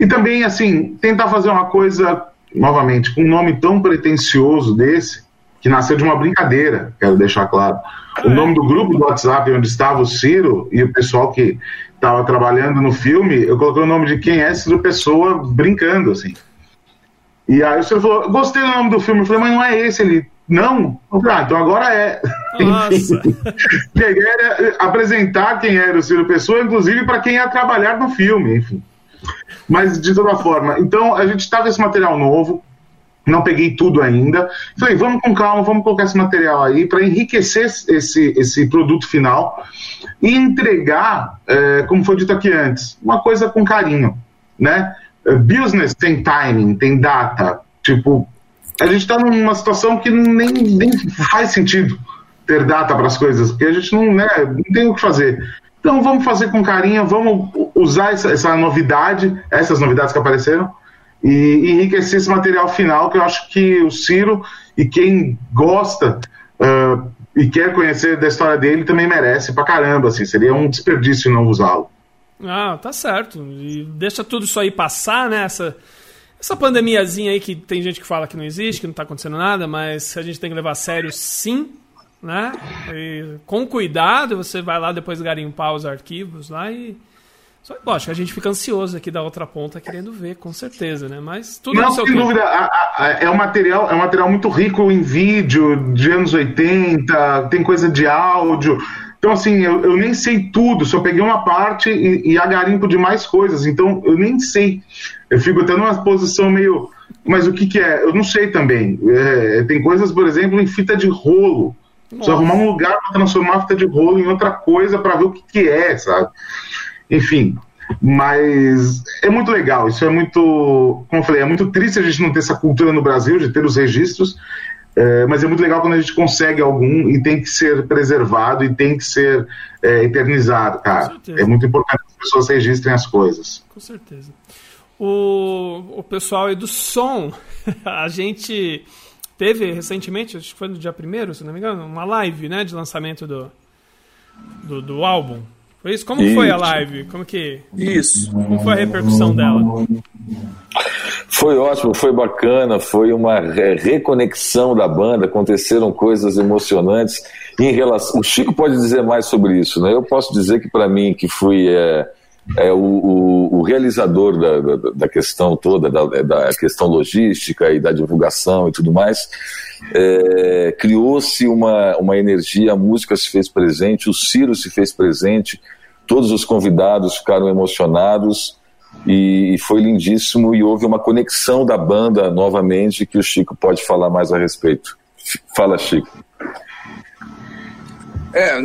e também, assim, tentar fazer uma coisa, novamente, com um nome tão pretencioso desse, que nasceu de uma brincadeira, quero deixar claro. O nome do grupo do WhatsApp onde estava o Ciro e o pessoal que estava trabalhando no filme, eu coloquei o nome de quem é Ciro Pessoa brincando, assim. E aí o Ciro falou, gostei do nome do filme. Eu falei, mas não é esse. Ele, não. Ah, então agora é. Nossa. [LAUGHS] era apresentar quem era o Ciro Pessoa, inclusive para quem ia trabalhar no filme, enfim. Mas de toda forma, então a gente estava esse material novo, não peguei tudo ainda. Falei, vamos com calma, vamos colocar esse material aí para enriquecer esse, esse produto final e entregar, é, como foi dito aqui antes, uma coisa com carinho, né? Business tem timing, tem data, tipo, a gente está numa situação que nem, nem faz sentido ter data para as coisas, porque a gente não, né, não tem o que fazer. Então vamos fazer com carinho, vamos usar essa, essa novidade, essas novidades que apareceram, e enriquecer esse material final que eu acho que o Ciro e quem gosta uh, e quer conhecer da história dele também merece pra caramba, assim, seria um desperdício não usá-lo. Ah, tá certo. E deixa tudo isso aí passar, né? Essa, essa pandemiazinha aí que tem gente que fala que não existe, que não tá acontecendo nada, mas a gente tem que levar a sério sim, né? E, com cuidado, você vai lá depois garimpar os arquivos lá e só, lógico, a gente fica ansioso aqui da outra ponta querendo ver, com certeza, né? Mas tudo Não, sem tempo. dúvida, a- a- é um material, é um material muito rico em vídeo de anos 80, tem coisa de áudio. Então, assim, eu, eu nem sei tudo, só peguei uma parte e, e agarimpo de mais coisas. Então, eu nem sei. Eu fico até numa posição meio. Mas o que, que é? Eu não sei também. É, tem coisas, por exemplo, em fita de rolo. Precisa arrumar um lugar para transformar a fita de rolo em outra coisa para ver o que, que é, sabe? Enfim, mas é muito legal. Isso é muito, como eu falei, é muito triste a gente não ter essa cultura no Brasil de ter os registros, é, mas é muito legal quando a gente consegue algum e tem que ser preservado e tem que ser é, eternizado, cara. É muito importante que as pessoas registrem as coisas. Com certeza. O, o pessoal aí do som, [LAUGHS] a gente teve recentemente, acho que foi no dia 1 se não me engano, uma live né, de lançamento do, do, do álbum. Isso? Como foi a live? Como que. Isso. Como foi a repercussão dela? Foi ótimo, foi bacana, foi uma re- reconexão da banda, aconteceram coisas emocionantes em relação. O Chico pode dizer mais sobre isso, né? Eu posso dizer que para mim, que fui é, é, o, o- o realizador da, da, da questão toda, da, da questão logística e da divulgação e tudo mais, é, criou-se uma, uma energia, a música se fez presente, o Ciro se fez presente, todos os convidados ficaram emocionados e foi lindíssimo e houve uma conexão da banda novamente que o Chico pode falar mais a respeito. Fala, Chico. É,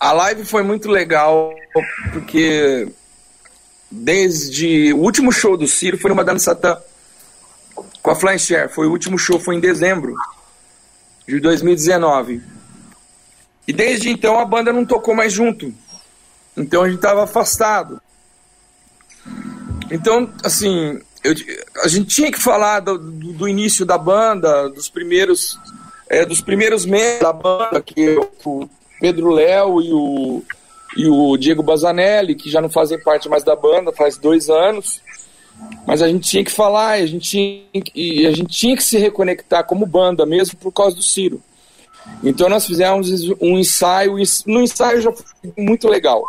a live foi muito legal porque desde o último show do Ciro foi no Madame Satã com a Flying Share. Foi o último show, foi em dezembro de 2019. E desde então a banda não tocou mais junto. Então a gente tava afastado. Então, assim, eu- a gente tinha que falar do, do- do início da banda, dos primeiros, é, dos primeiros meses da banda, que é o Pedro Léo e o, e o Diego Bazanelli, que já não fazem parte mais da banda faz dois anos. Mas a gente tinha que falar, a gente tinha, que- a gente tinha que se reconectar como banda, mesmo por causa do Ciro. Então nós fizemos um ensaio, no ensaio já foi muito legal.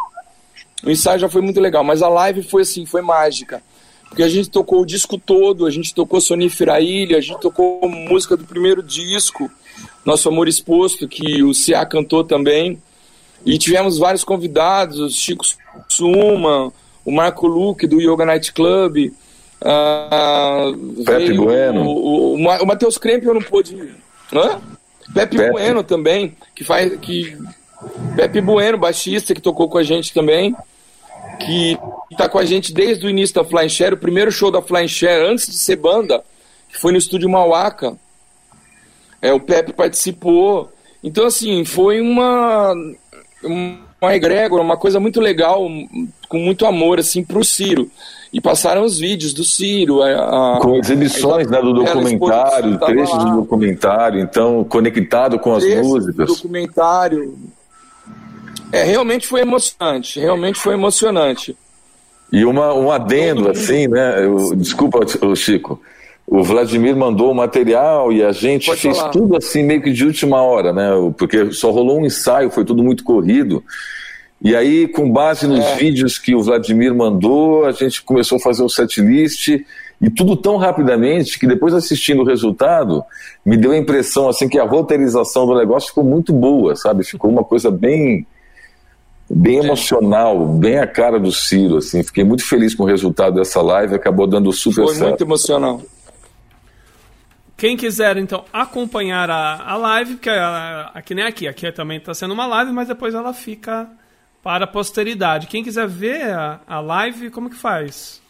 O ensaio já foi muito legal, mas a live foi assim, foi mágica. Porque a gente tocou o disco todo, a gente tocou Sonífera Ilha, a gente tocou música do primeiro disco, Nosso Amor Exposto, que o Cia cantou também. E tivemos vários convidados, o Chico Suma, o Marco Luque do Yoga Night Club. ah, Pepe Bueno. O, o, o Ma- o Matheus Krempel não pôde. Hã? Pepe, Pepe. Bueno também, que faz. Que, Pepe Bueno, baixista, que tocou com a gente também que tá com a gente desde o início da Flying Share, o primeiro show da Flying Share, antes de ser banda, que foi no estúdio Mauaca. É, o Pepe participou. Então, assim, foi uma, uma egrégora, uma coisa muito legal, com muito amor, assim, pro Ciro. E passaram os vídeos do Ciro. A, a- Com exibições né, do a documentário, trechos lá. do documentário, então conectado com as trechos do músicas. documentário. É, realmente foi emocionante. Realmente foi emocionante. E uma, um adendo, assim, né? eu- desculpa, o Chico. O Vladimir mandou o material e a gente Pode fez falar. tudo assim, meio que de última hora, né? Porque só rolou um ensaio, foi tudo muito corrido. E aí, com base nos É. vídeos que o Vladimir mandou, a gente começou a fazer o setlist E tudo tão rapidamente que depois assistindo o resultado, me deu a impressão assim que a roteirização do negócio ficou muito boa, sabe? Ficou uma coisa bem bem emocional, bem a cara do Ciro, assim. Fiquei muito feliz com o resultado dessa live, acabou dando super Foi certo. muito emocional. Quem quiser, então, acompanhar a, a live, porque aqui nem aqui, aqui também está sendo uma live, mas depois ela fica para a posteridade. Quem quiser ver a, a live, como que faz?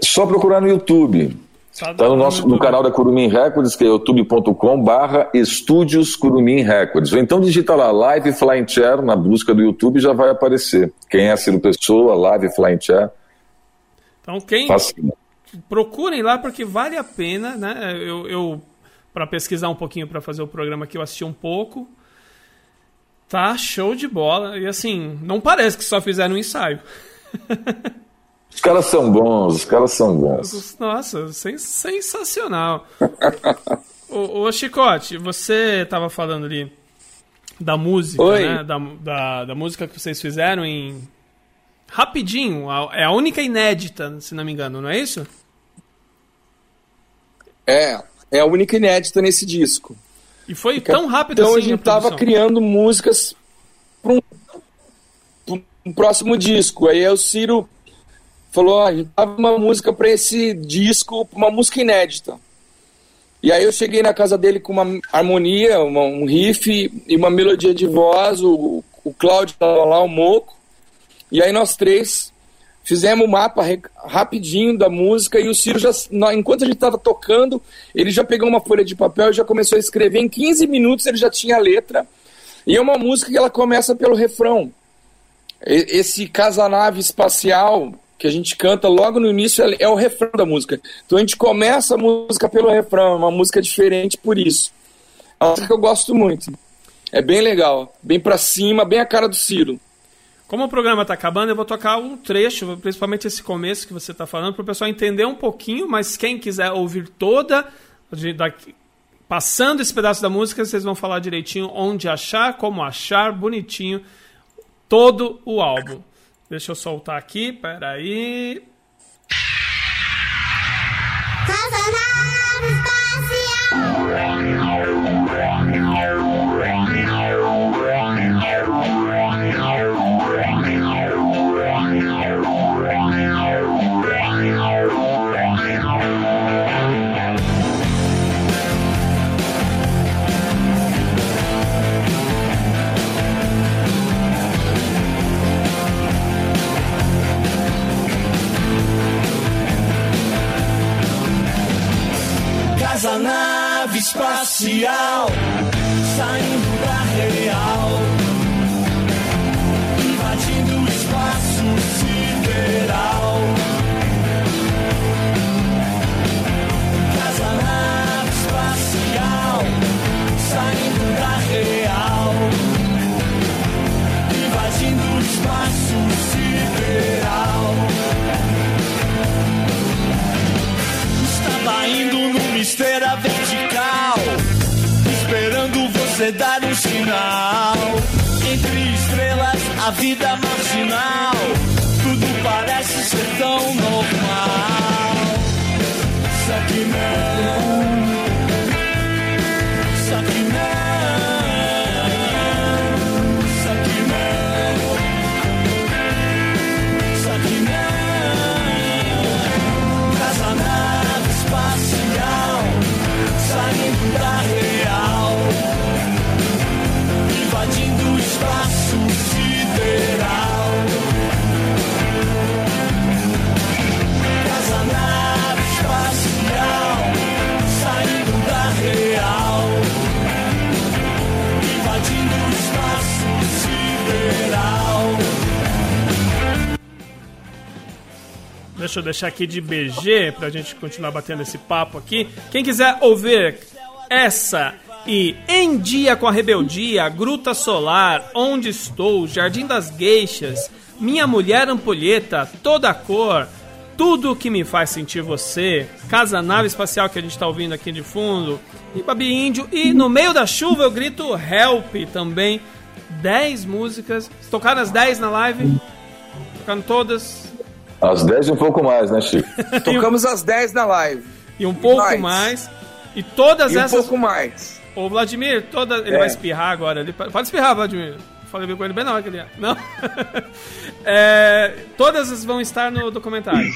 Só procurar no YouTube. Só Tá no nosso no canal da Curumim Records, que é youtube.com barra Estúdios Curumim Records. Ou então digita lá Live Flying Chair na busca do YouTube já vai aparecer. Quem é Ciro Pessoa, Live Flying Chair, Então, quem facinho. Procurem lá porque vale a pena, né? Eu, eu para pesquisar um pouquinho para fazer o programa aqui eu assisti um pouco. Tá show de bola e assim, não parece que só fizeram um ensaio. [LAUGHS] Os caras são bons, os caras são bons. Nossa, sen- sensacional. [LAUGHS] ô, ô, Chicote, você tava falando ali da música, Oi. né? Da, da, da música que vocês fizeram em. Rapidinho, é a única inédita, se não me engano, não é isso? É, é a única inédita nesse disco. E foi tão rápido Então assim a gente produção. tava criando músicas para um, um próximo disco. Aí o Ciro falou: ó, a gente tava uma música para esse disco, uma música inédita. E aí eu cheguei na casa dele com uma harmonia, uma- um riff e uma melodia de voz, o, o Cláudio tava lá, o Moco. E aí nós três fizemos o mapa re- rapidinho da música e o Ciro já, enquanto a gente estava tocando, ele já pegou uma folha de papel e já começou a escrever. Em 15 minutos ele já tinha a letra. E é uma música que ela começa pelo refrão. Esse casanave espacial que a gente canta logo no início é- é o refrão da música. Então a gente começa a música pelo refrão, é uma música diferente por isso. É uma música que eu gosto muito. É bem legal, bem pra cima, bem a cara do Ciro. Como o programa tá acabando, eu vou tocar um trecho, principalmente esse começo que você tá falando, para o pessoal entender um pouquinho, mas quem quiser ouvir toda, daqui- passando esse pedaço da música, vocês vão falar direitinho onde achar, como achar, bonitinho, todo o álbum. Deixa eu soltar aqui, peraí. Casanave espacial. Espacial, saindo da real, invadindo o espaço sideral. Casanave espacial, saindo da real, invadindo o espaço sideral. Estava indo numa esteira esperando você dar um sinal. Entre estrelas, a vida marginal, tudo parece ser tão normal. Só que não, Deixa eu deixar aqui de BG pra gente continuar batendo esse papo aqui. Quem quiser ouvir essa e Em Dia com a Rebeldia, Gruta Solar, Onde Estou, Jardim das Geixas, Minha Mulher Ampulheta, Toda Cor, Tudo que me faz sentir você, Casa Nave Espacial que a gente tá ouvindo aqui de fundo, e Babi Índio, e no meio da chuva eu grito Help também. 10 músicas. Tocaram as 10 na live? Tocaram todas? Às 10 e um pouco mais, né, Chico? [LAUGHS] Tocamos às 10 na live. E um pouco mais. mais. E todas E um essas. pouco mais. Ô, Vladimir, toda... ele É. vai espirrar agora. Ele... Pode espirrar, Vladimir. Falei bem com ele bem na hora que ele ia. Não? [LAUGHS] É, Todas as vão estar no documentário.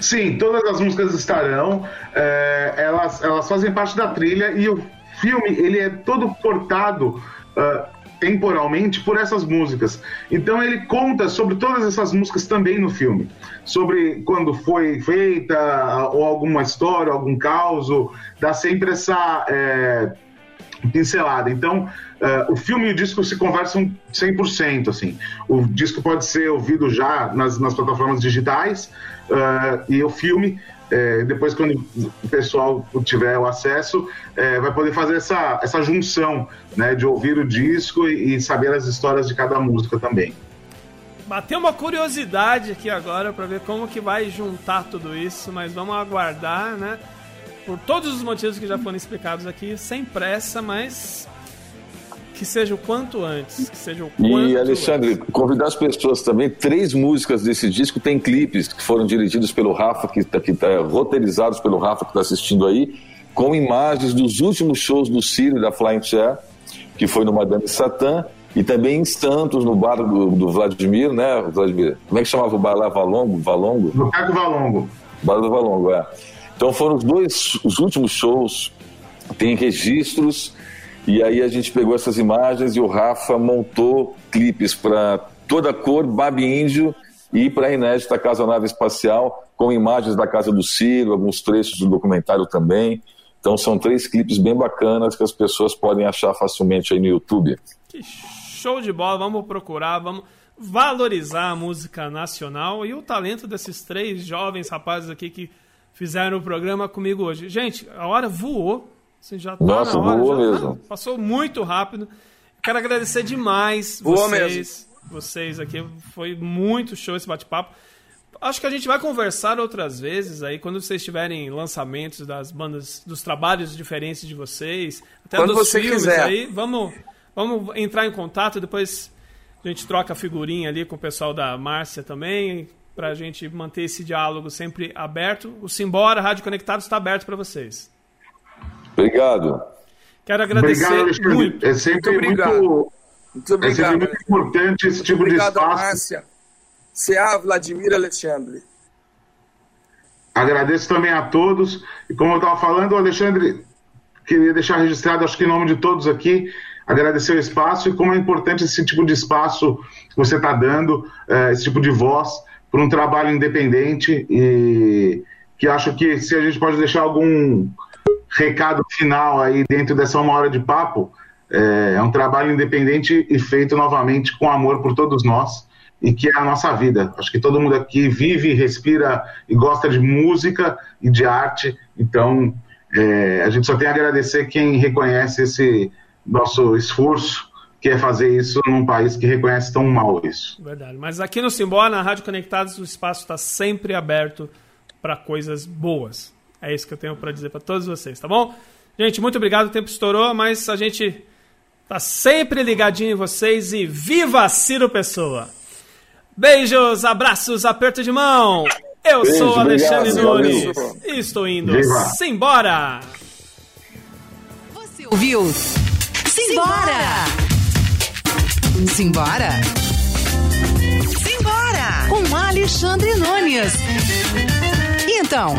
Sim, todas as músicas estarão. é, elas, elas fazem parte da trilha e o filme ele é todo cortado ah, temporalmente por essas músicas. Então ele conta sobre todas essas músicas também no filme, sobre quando foi feita ou alguma história, algum caos, dá sempre essa é, pincelada. Então, eh, o filme e o disco se conversam 100%, assim. O disco pode ser ouvido já nas, nas plataformas digitais eh, e o filme, eh, depois quando o pessoal tiver o acesso, eh, vai poder fazer essa, essa junção, né, de ouvir o disco e, e saber as histórias de cada música também. Bateu uma curiosidade aqui agora pra ver como que vai juntar tudo isso, mas vamos aguardar, né? Por todos os motivos que já foram explicados aqui, sem pressa, mas que seja o quanto antes, que seja o quanto E, Alexandre, antes. convidar as pessoas também. Três músicas desse disco tem clipes que foram dirigidos pelo Rafa, que tá, que tá roteirizados pelo Rafa, que está assistindo aí, com imagens dos últimos shows do Ciro e da Flying Chair, que foi no Madame Satã, e também em Santos, no bar do, do Vladimir, né? Vladimir? Como é que chamava o bar lá? Valongo? Valongo? Do Caco Valongo. Bar do Valongo, é. Então foram os dois, os últimos shows, tem registros, e aí a gente pegou essas imagens e o Rafa montou clipes para toda a cor, Babi Índio e para a inédita Casa Nave Espacial, com imagens da casa do Ciro, alguns trechos do documentário também. Então são três clipes bem bacanas que as pessoas podem achar facilmente aí no YouTube. Que show de bola, vamos procurar, vamos valorizar a música nacional e o talento desses três jovens rapazes aqui que fizeram o programa comigo hoje. Gente, a hora voou. Você já tá Nossa, na hora, voou já- mesmo. ah, passou muito rápido. Quero agradecer demais Voou vocês, vocês aqui. Foi muito show esse bate-papo. Acho que a gente vai conversar outras vezes aí, quando vocês tiverem lançamentos das bandas, dos trabalhos diferentes de vocês, até Quando dos você filmes quiser. aí. Vamos, vamos entrar em contato, depois a gente troca figurinha ali com o pessoal da Márcia também, pra gente manter esse diálogo sempre aberto. O Simbora Rádio Conectado está aberto para vocês. Obrigado. Quero agradecer Obrigado, muito. É sempre Muito muito, obrigado. Muito é sempre obrigado. muito importante esse tipo Obrigado, de espaço. Márcia. C.A. Vladimir Alexandre. Agradeço também a todos. E como eu estava falando, Alexandre, queria deixar registrado, acho que em nome de todos aqui, agradecer o espaço e como é importante esse tipo de espaço que você está dando, eh, esse tipo de voz, para um trabalho independente e que acho que se a gente pode deixar algum recado final aí dentro dessa uma hora de papo, é, é um trabalho independente e feito novamente com amor por todos nós e que é a nossa vida. Acho que todo mundo aqui vive, respira e gosta de música e de arte, então é, a gente só tem a agradecer quem reconhece esse nosso esforço, que é fazer isso num país que reconhece tão mal isso. Verdade. Mas aqui no Simbora, na Rádio Conectados, o espaço está sempre aberto para coisas boas. É isso que eu tenho para dizer para todos vocês, tá bom? Gente, muito obrigado. O tempo estourou, mas a gente tá sempre ligadinho em vocês e viva Ciro Pessoa! Beijos, abraços, aperto de mão. Eu Beijo, sou Alexandre obrigado, Nunes e estou indo. Viva. Simbora! Você ouviu? Simbora! Simbora! Simbora! Com Alexandre Nunes. E então?